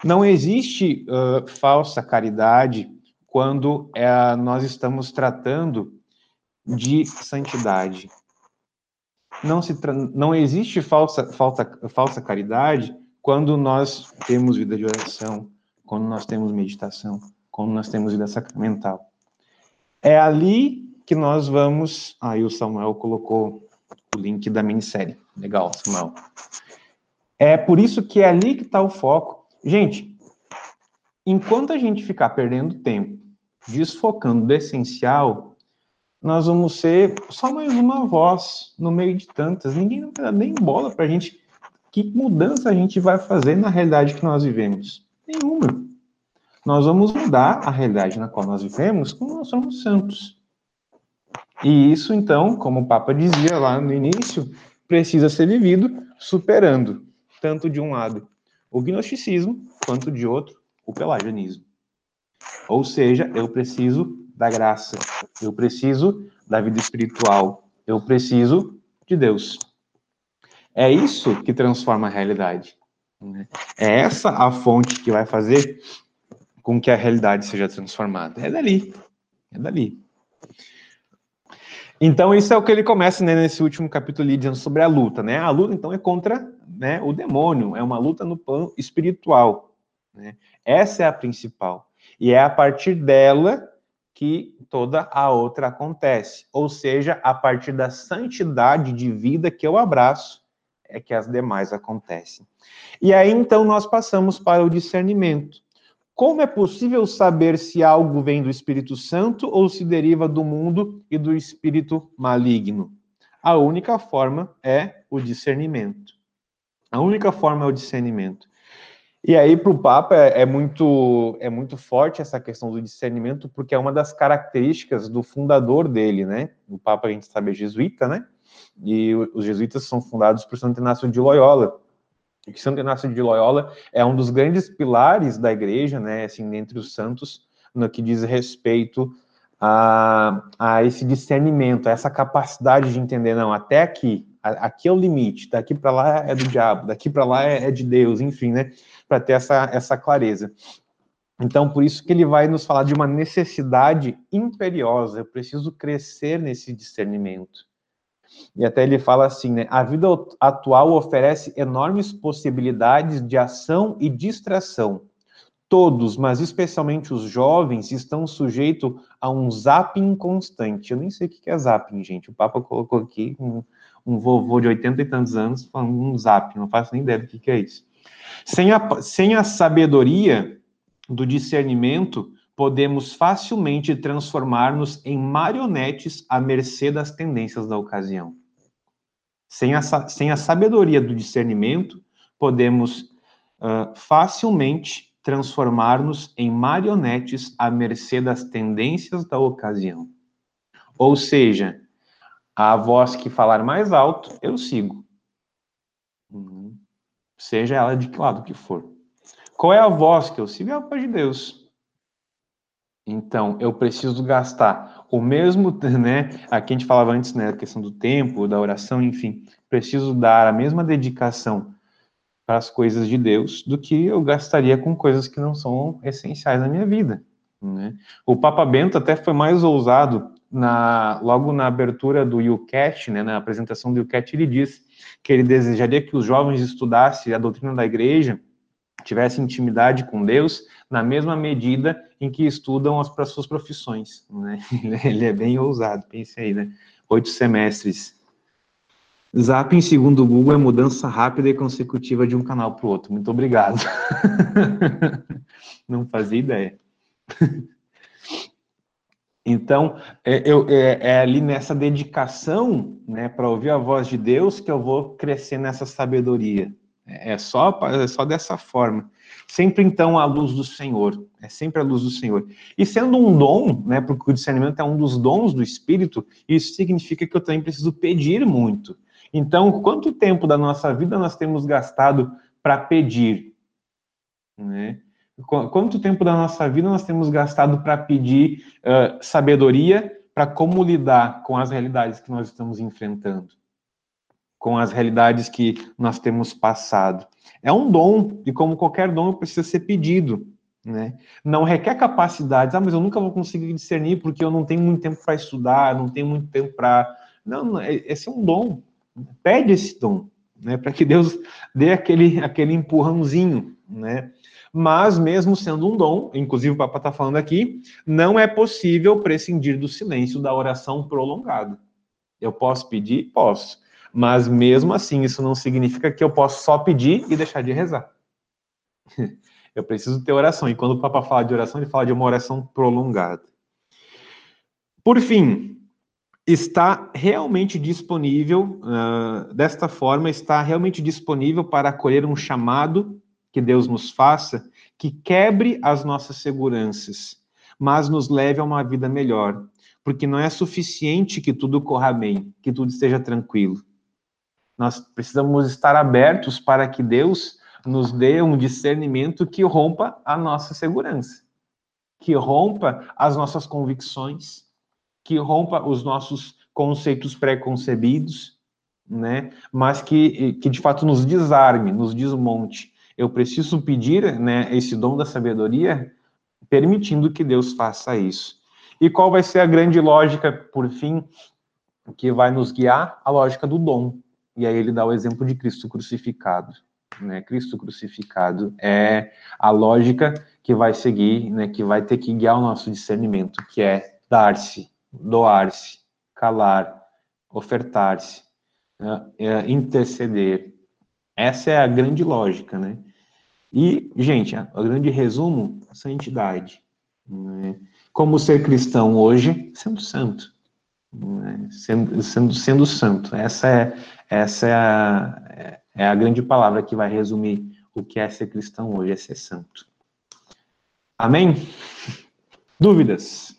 Não existe uh, falsa caridade quando nós estamos tratando de santidade. Não, se não existe falsa, falsa, falsa caridade quando nós temos vida de oração, quando nós temos meditação, quando nós temos vida sacramental. É ali que nós vamos. Aí ah, o Samuel colocou o link da minissérie. Legal, Samuel. É por isso que é ali que está o foco. Gente, enquanto a gente ficar perdendo tempo, desfocando do essencial, nós vamos ser só mais uma voz no meio de tantas. Ninguém não dá nem bola para a gente. Que mudança a gente vai fazer na realidade que nós vivemos? Nenhuma nós vamos mudar a realidade na qual nós vivemos quando nós somos santos. E isso, então, como o Papa dizia lá no início, precisa ser vivido superando, tanto de um lado, o gnosticismo, quanto de outro, o pelagianismo. Ou seja, eu preciso da graça, eu preciso da vida espiritual, eu preciso de Deus. É isso que transforma a realidade. Né? É essa a fonte que vai fazer com que a realidade seja transformada. É dali. É dali. Então, isso é o que ele começa né, nesse último capítulo ali, dizendo sobre a luta. Né? A luta, então, é contra né, o demônio, é uma luta no plano espiritual. Né? Essa é a principal. E é a partir dela que toda a outra acontece. Ou seja, a partir da santidade de vida que eu abraço, é que as demais acontecem. E aí, então, nós passamos para o discernimento. Como é possível saber se algo vem do Espírito Santo ou se deriva do mundo e do espírito maligno? A única forma é o discernimento. A única forma é o discernimento. E aí, para o Papa, é, é, muito, é muito forte essa questão do discernimento, porque é uma das características do fundador dele, né? O Papa, a gente sabe, é jesuíta, né? E os jesuítas são fundados por Santo Inácio de Loyola que Santo Inácio de Loyola é um dos grandes pilares da igreja, né, assim, entre os santos, no que diz respeito a, a esse discernimento, a essa capacidade de entender, não, até aqui, aqui é o limite, daqui para lá é do diabo, daqui para lá é, é, de Deus, enfim, né, para ter essa, essa clareza. Então, por isso que ele vai nos falar de uma necessidade imperiosa, eu preciso crescer nesse discernimento. E até ele fala assim, né? A vida atual oferece enormes possibilidades de ação e distração. Todos, mas especialmente os jovens, estão sujeitos a um zapping constante. Eu nem sei o que é zapping, gente. O Papa colocou aqui um, um vovô de 80 e tantos anos falando um zapping. Não faço nem ideia do que é isso. Sem a, sem a sabedoria do discernimento, podemos facilmente transformar-nos em marionetes à mercê das tendências da ocasião. Sem a, sem a sabedoria do discernimento, podemos uh, facilmente transformar-nos em marionetes à mercê das tendências da ocasião. Ou seja, a voz que falar mais alto, eu sigo. Uhum. Seja ela de que lado que for. Qual é a voz que eu sigo? É a voz de Deus. Então, eu preciso gastar o mesmo, né? Aqui a gente falava antes, né? A questão do tempo, da oração, enfim. Preciso dar a mesma dedicação para as coisas de Deus do que eu gastaria com coisas que não são essenciais na minha vida. Né? O Papa Bento até foi mais ousado na, logo na abertura do UCAT, né, na apresentação do UCAT, ele diz que ele desejaria que os jovens estudassem a doutrina da igreja tivesse intimidade com Deus na mesma medida em que estudam as suas profissões. Né? Ele é bem ousado, pense aí, né? Oito semestres. Zapping, segundo o Google, é mudança rápida e consecutiva de um canal para o outro. Muito obrigado. Não fazia ideia. Então, é, eu, é, é, ali nessa dedicação, né, para ouvir a voz de Deus, que eu vou crescer nessa sabedoria. É só, é só dessa forma. Sempre, então, a luz do Senhor. É sempre a luz do Senhor. E sendo um dom, né, porque o discernimento é um dos dons do Espírito, isso significa que eu também preciso pedir muito. Então, quanto tempo da nossa vida nós temos gastado para pedir? Né? Quanto tempo da nossa vida nós temos gastado para pedir uh, sabedoria para como lidar com as realidades que nós estamos enfrentando? Com as realidades que nós temos passado. É um dom, e como qualquer dom, precisa ser pedido. Né? Não requer capacidades, ah, mas eu nunca vou conseguir discernir porque eu não tenho muito tempo para estudar, não tenho muito tempo para. Não, não, é, esse é um dom. Pede esse dom, né? Para que Deus dê aquele, aquele empurrãozinho, né? Mas, mesmo sendo um dom, inclusive o Papa está falando aqui, não é possível prescindir do silêncio da oração prolongada. Eu posso pedir? Posso. Mas, mesmo assim, isso não significa que eu posso só pedir e deixar de rezar. Eu preciso ter oração. E quando o Papa fala de oração, ele fala de uma oração prolongada. Por fim, está realmente disponível, uh, desta forma, está realmente disponível para acolher um chamado que Deus nos faça, que quebre as nossas seguranças, mas nos leve a uma vida melhor. Porque não é suficiente que tudo corra bem, que tudo esteja tranquilo. Nós precisamos estar abertos para que Deus nos dê um discernimento que rompa a nossa segurança, que rompa as nossas convicções, que rompa os nossos conceitos pré-concebidos, né? Mas que, que de fato nos desarme, nos desmonte eu preciso pedir né, esse dom da sabedoria, permitindo que Deus faça isso. E qual vai ser a grande lógica, por fim, que vai nos guiar? A lógica do dom. E aí ele dá o exemplo de Cristo crucificado. Né? Cristo crucificado é a lógica que vai seguir, né, que vai ter que guiar o nosso discernimento, que é dar-se, doar-se, calar, ofertar-se, né, é, interceder. Essa é a grande lógica, né? E, gente, o grande resumo, santidade. Né? Como ser cristão hoje, sendo santo. Né? Sendo, sendo, sendo santo. Essa é, essa é a, é a grande palavra que vai resumir o que é ser cristão hoje, é ser santo. Amém? Dúvidas?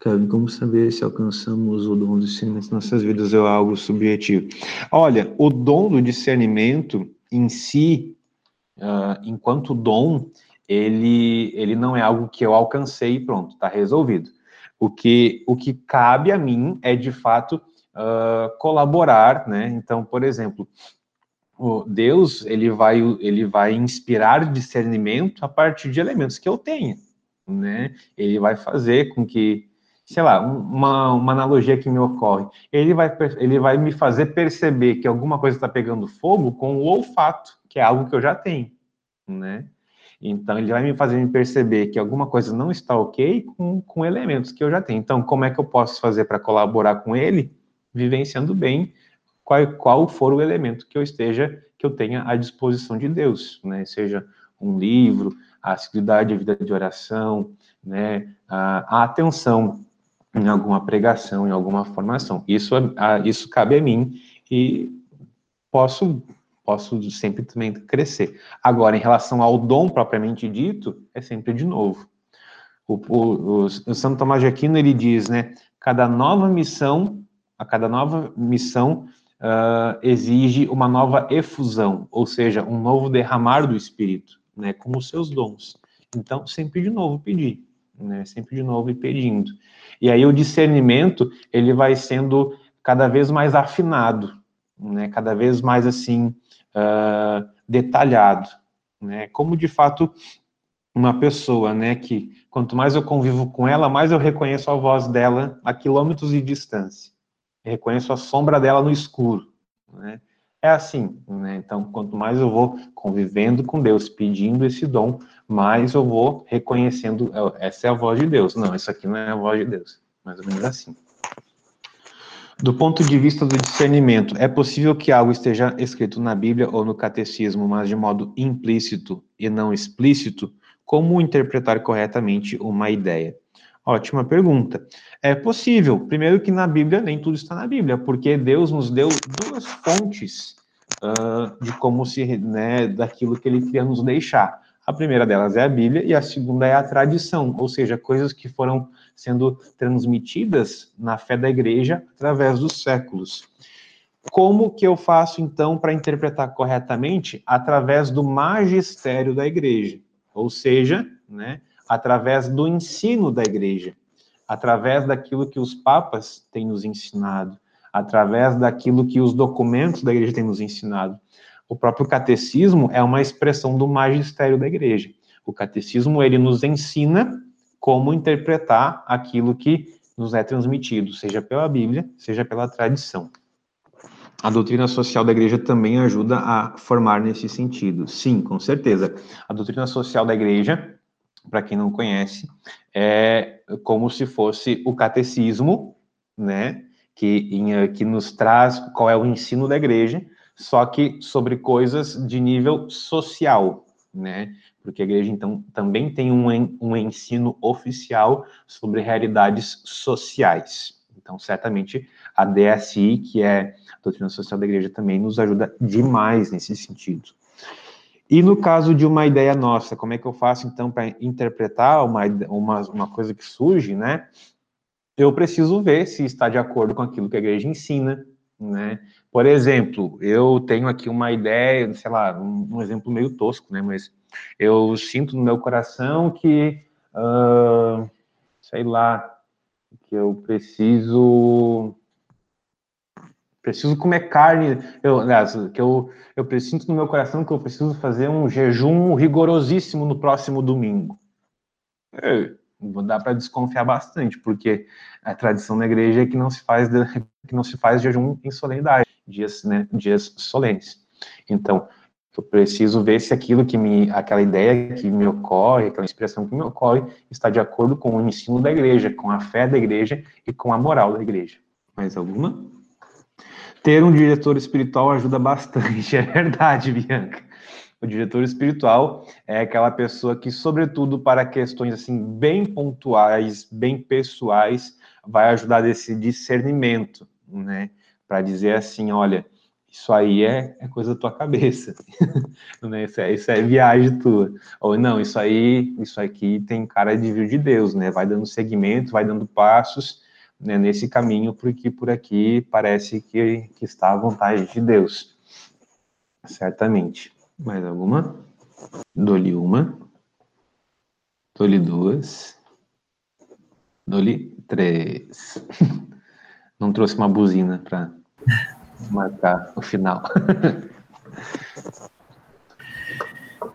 Kevin, como saber se alcançamos o dom do discernimento nas nossas vidas é algo subjetivo? Olha, o dom do discernimento em si uh, enquanto dom, ele, ele não é algo que eu alcancei e pronto, está resolvido. O que, o que cabe a mim é, de fato, uh, colaborar, né? Então, por exemplo, Deus, ele vai, ele vai inspirar discernimento a partir de elementos que eu tenho, né? Ele vai fazer com que, sei lá, uma, uma analogia que me ocorre, ele vai, ele vai me fazer perceber que alguma coisa está pegando fogo com o olfato, que é algo que eu já tenho, né? Então, ele vai me fazer me perceber que alguma coisa não está ok com, com elementos que eu já tenho. Então, como é que eu posso fazer para colaborar com ele, vivenciando bem qual, qual for o elemento que eu esteja, que eu tenha à disposição de Deus, né? Seja um livro, a assiduidade, a vida de oração, né? A, a atenção em alguma pregação, em alguma formação. Isso, a, isso cabe a mim e posso posso sempre também crescer. Agora, em relação ao dom propriamente dito, é sempre de novo. O, o, o Santo Tomás de Aquino, ele diz, né, cada nova missão, a cada nova missão uh, exige uma nova efusão, ou seja, um novo derramar do Espírito, né, com os seus dons. Então, sempre de novo pedir, né, sempre de novo e pedindo. E aí o discernimento, ele vai sendo cada vez mais afinado, né, cada vez mais assim, uh, detalhado, né? Como de fato uma pessoa, né? Que quanto mais eu convivo com ela, mais eu reconheço a voz dela a quilômetros de distância. Reconheço a sombra dela no escuro, né? é assim, né? Então, quanto mais eu vou convivendo com Deus, pedindo esse dom, mais eu vou reconhecendo, essa é a voz de Deus. Não, isso aqui não é a voz de Deus. Mais ou menos assim. Do ponto de vista do discernimento, é possível que algo esteja escrito na Bíblia ou no catecismo, mas de modo implícito e não explícito? Como interpretar corretamente uma ideia? Ótima pergunta. É possível. Primeiro que na Bíblia nem tudo está na Bíblia, porque Deus nos deu duas fontes uh, de como se, né, daquilo que Ele queria nos deixar. A primeira delas é a Bíblia e a segunda é a tradição, ou seja, coisas que foram sendo transmitidas na fé da igreja através dos séculos. Como que eu faço então para interpretar corretamente? Através do magistério da igreja, ou seja, né, através do ensino da igreja, através daquilo que os papas têm nos ensinado, através daquilo que os documentos da igreja têm nos ensinado. O próprio catecismo é uma expressão do magistério da igreja. O catecismo ele nos ensina como interpretar aquilo que nos é transmitido, seja pela Bíblia, seja pela tradição. A doutrina social da igreja também ajuda a formar nesse sentido. Sim, com certeza. A doutrina social da igreja, para quem não conhece, é como se fosse o catecismo, né, que, que nos traz qual é o ensino da igreja, só que sobre coisas de nível social, né? Porque a igreja, então, também tem um, um ensino oficial sobre realidades sociais. Então, certamente, a DSI, que é a doutrina social da igreja, também nos ajuda demais nesse sentido. E no caso de uma ideia nossa, como é que eu faço, então, para interpretar uma, uma, uma coisa que surge, né? Eu preciso ver se está de acordo com aquilo que a igreja ensina, né? Por exemplo, eu tenho aqui uma ideia, sei lá, um, um exemplo meio tosco, né? Mas eu sinto no meu coração que, uh, sei lá, que eu preciso preciso comer carne, eu, aliás, que eu, eu no meu coração que eu preciso fazer um jejum rigorosíssimo no próximo domingo. É, dá para desconfiar bastante, porque a tradição da igreja é que não se faz que não se faz jejum em solenidade, dias, né, dias solenes. Então, eu preciso ver se aquilo que me, aquela ideia que me ocorre, aquela inspiração que me ocorre, está de acordo com o ensino da igreja, com a fé da igreja e com a moral da igreja. Mais alguma? Ter um diretor espiritual ajuda bastante, é verdade, Bianca. O diretor espiritual é aquela pessoa que, sobretudo para questões assim bem pontuais, bem pessoais, vai ajudar desse discernimento, né? Para dizer assim, olha, isso aí é, é coisa da tua cabeça, né? Isso é, isso é viagem tua. Ou não, isso aí, isso aqui tem cara de vir de Deus, né? Vai dando segmento, vai dando passos né, nesse caminho, porque por aqui parece que, que está a vontade de Deus. Certamente. Mais alguma? Dou-lhe uma. Dou-lhe duas. Dou-lhe três. Não trouxe uma buzina para marcar o final.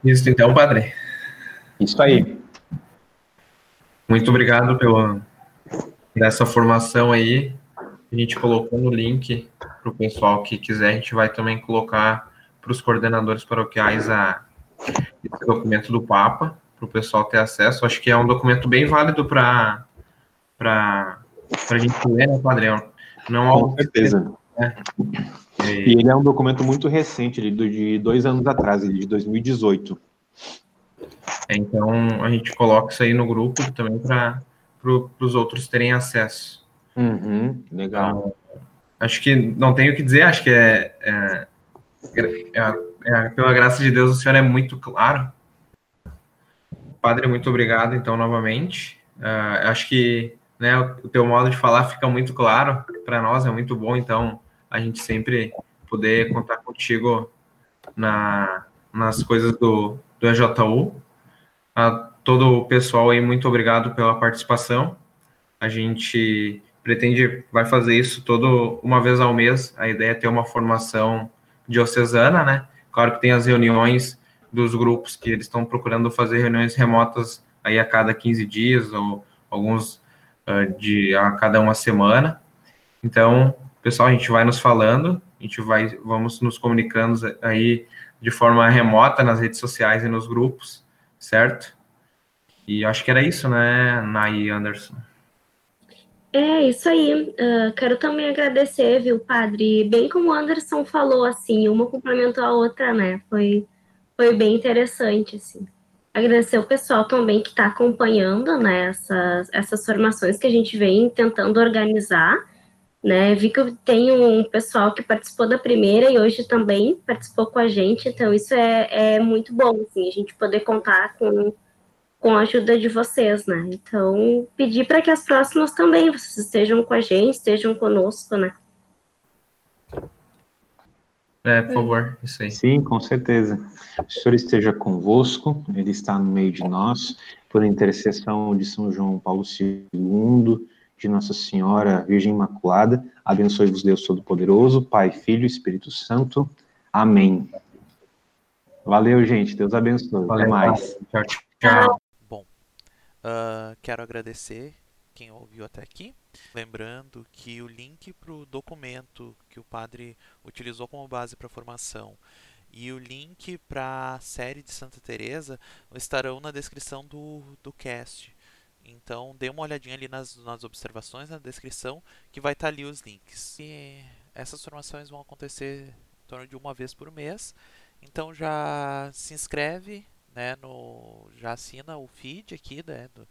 Isso então, padre. Isso aí. Muito obrigado pela dessa formação aí. A gente colocou no link para o pessoal que quiser. A gente vai também colocar para os coordenadores paroquiais a, esse documento do Papa, para o pessoal ter acesso. Acho que é um documento bem válido para a gente ler, né, Padrão? Não Com certeza. Né? E... ele é um documento muito recente, de, de dois anos atrás, de 2018. É, então, a gente coloca isso aí no grupo também para pro, os outros terem acesso. Uhum, legal. Então, acho que não tenho o que dizer, acho que é, é é, é, pela graça de Deus, o senhor é muito claro. Padre, muito obrigado, então, novamente. Uh, acho que né, o, teu modo de falar fica muito claro para nós, é muito bom, então, a gente sempre poder contar contigo na, nas coisas do, do EJU. A todo o pessoal aí, muito obrigado pela participação. A gente pretende, vai fazer isso todo uma vez ao mês. A ideia é ter uma formação diocesana, né? Claro que tem as reuniões dos grupos que eles estão procurando fazer reuniões remotas aí a cada 15 dias ou alguns uh, de a cada uma semana. Então, pessoal, a gente vai nos falando A gente vai, vamos nos comunicando aí de forma remota nas redes sociais e nos grupos, certo? E acho que era isso, né, Nai Anderson? É, isso aí. Uh, quero também agradecer, viu, padre? Bem como o Anderson falou, assim, uma complementou a outra, né? Foi, foi bem interessante, assim. Agradecer o pessoal também que está acompanhando, né, essas, essas formações que a gente vem tentando organizar, né? Vi que tem um pessoal que participou da primeira e hoje também participou com a gente, então isso é, é muito bom, assim, a gente poder contar com com a ajuda de vocês, né? Então, pedir para que as próximas também vocês estejam com a gente, estejam conosco, né? É, por favor, isso aí. Sim, com certeza. O Senhor esteja convosco, Ele está no meio de nós, por intercessão de São João Paulo II, de Nossa Senhora Virgem Imaculada, abençoe-vos Deus Todo-Poderoso, Pai, Filho e Espírito Santo. Amém. Valeu, gente. Deus abençoe. Valeu, Até mais. Tchau, tchau. Uh, quero agradecer quem ouviu até aqui. Lembrando que o link para o documento que o padre utilizou como base para a formação e o link para a série de Santa Teresa estarão na descrição do, do cast. Então dê uma olhadinha ali nas, nas observações, na descrição, que vai estar tá ali os links. E essas formações vão acontecer em torno de uma vez por mês. Então já se inscreve, né, no, já assina o feed aqui, né, do,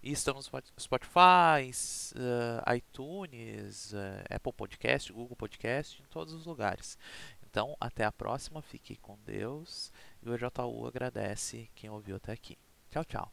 e estamos no Spotify, uh, iTunes, uh, Apple Podcast, Google Podcast, em todos os lugares. Então, até a próxima, fique com Deus e o EJU agradece quem ouviu até aqui. Tchau, tchau.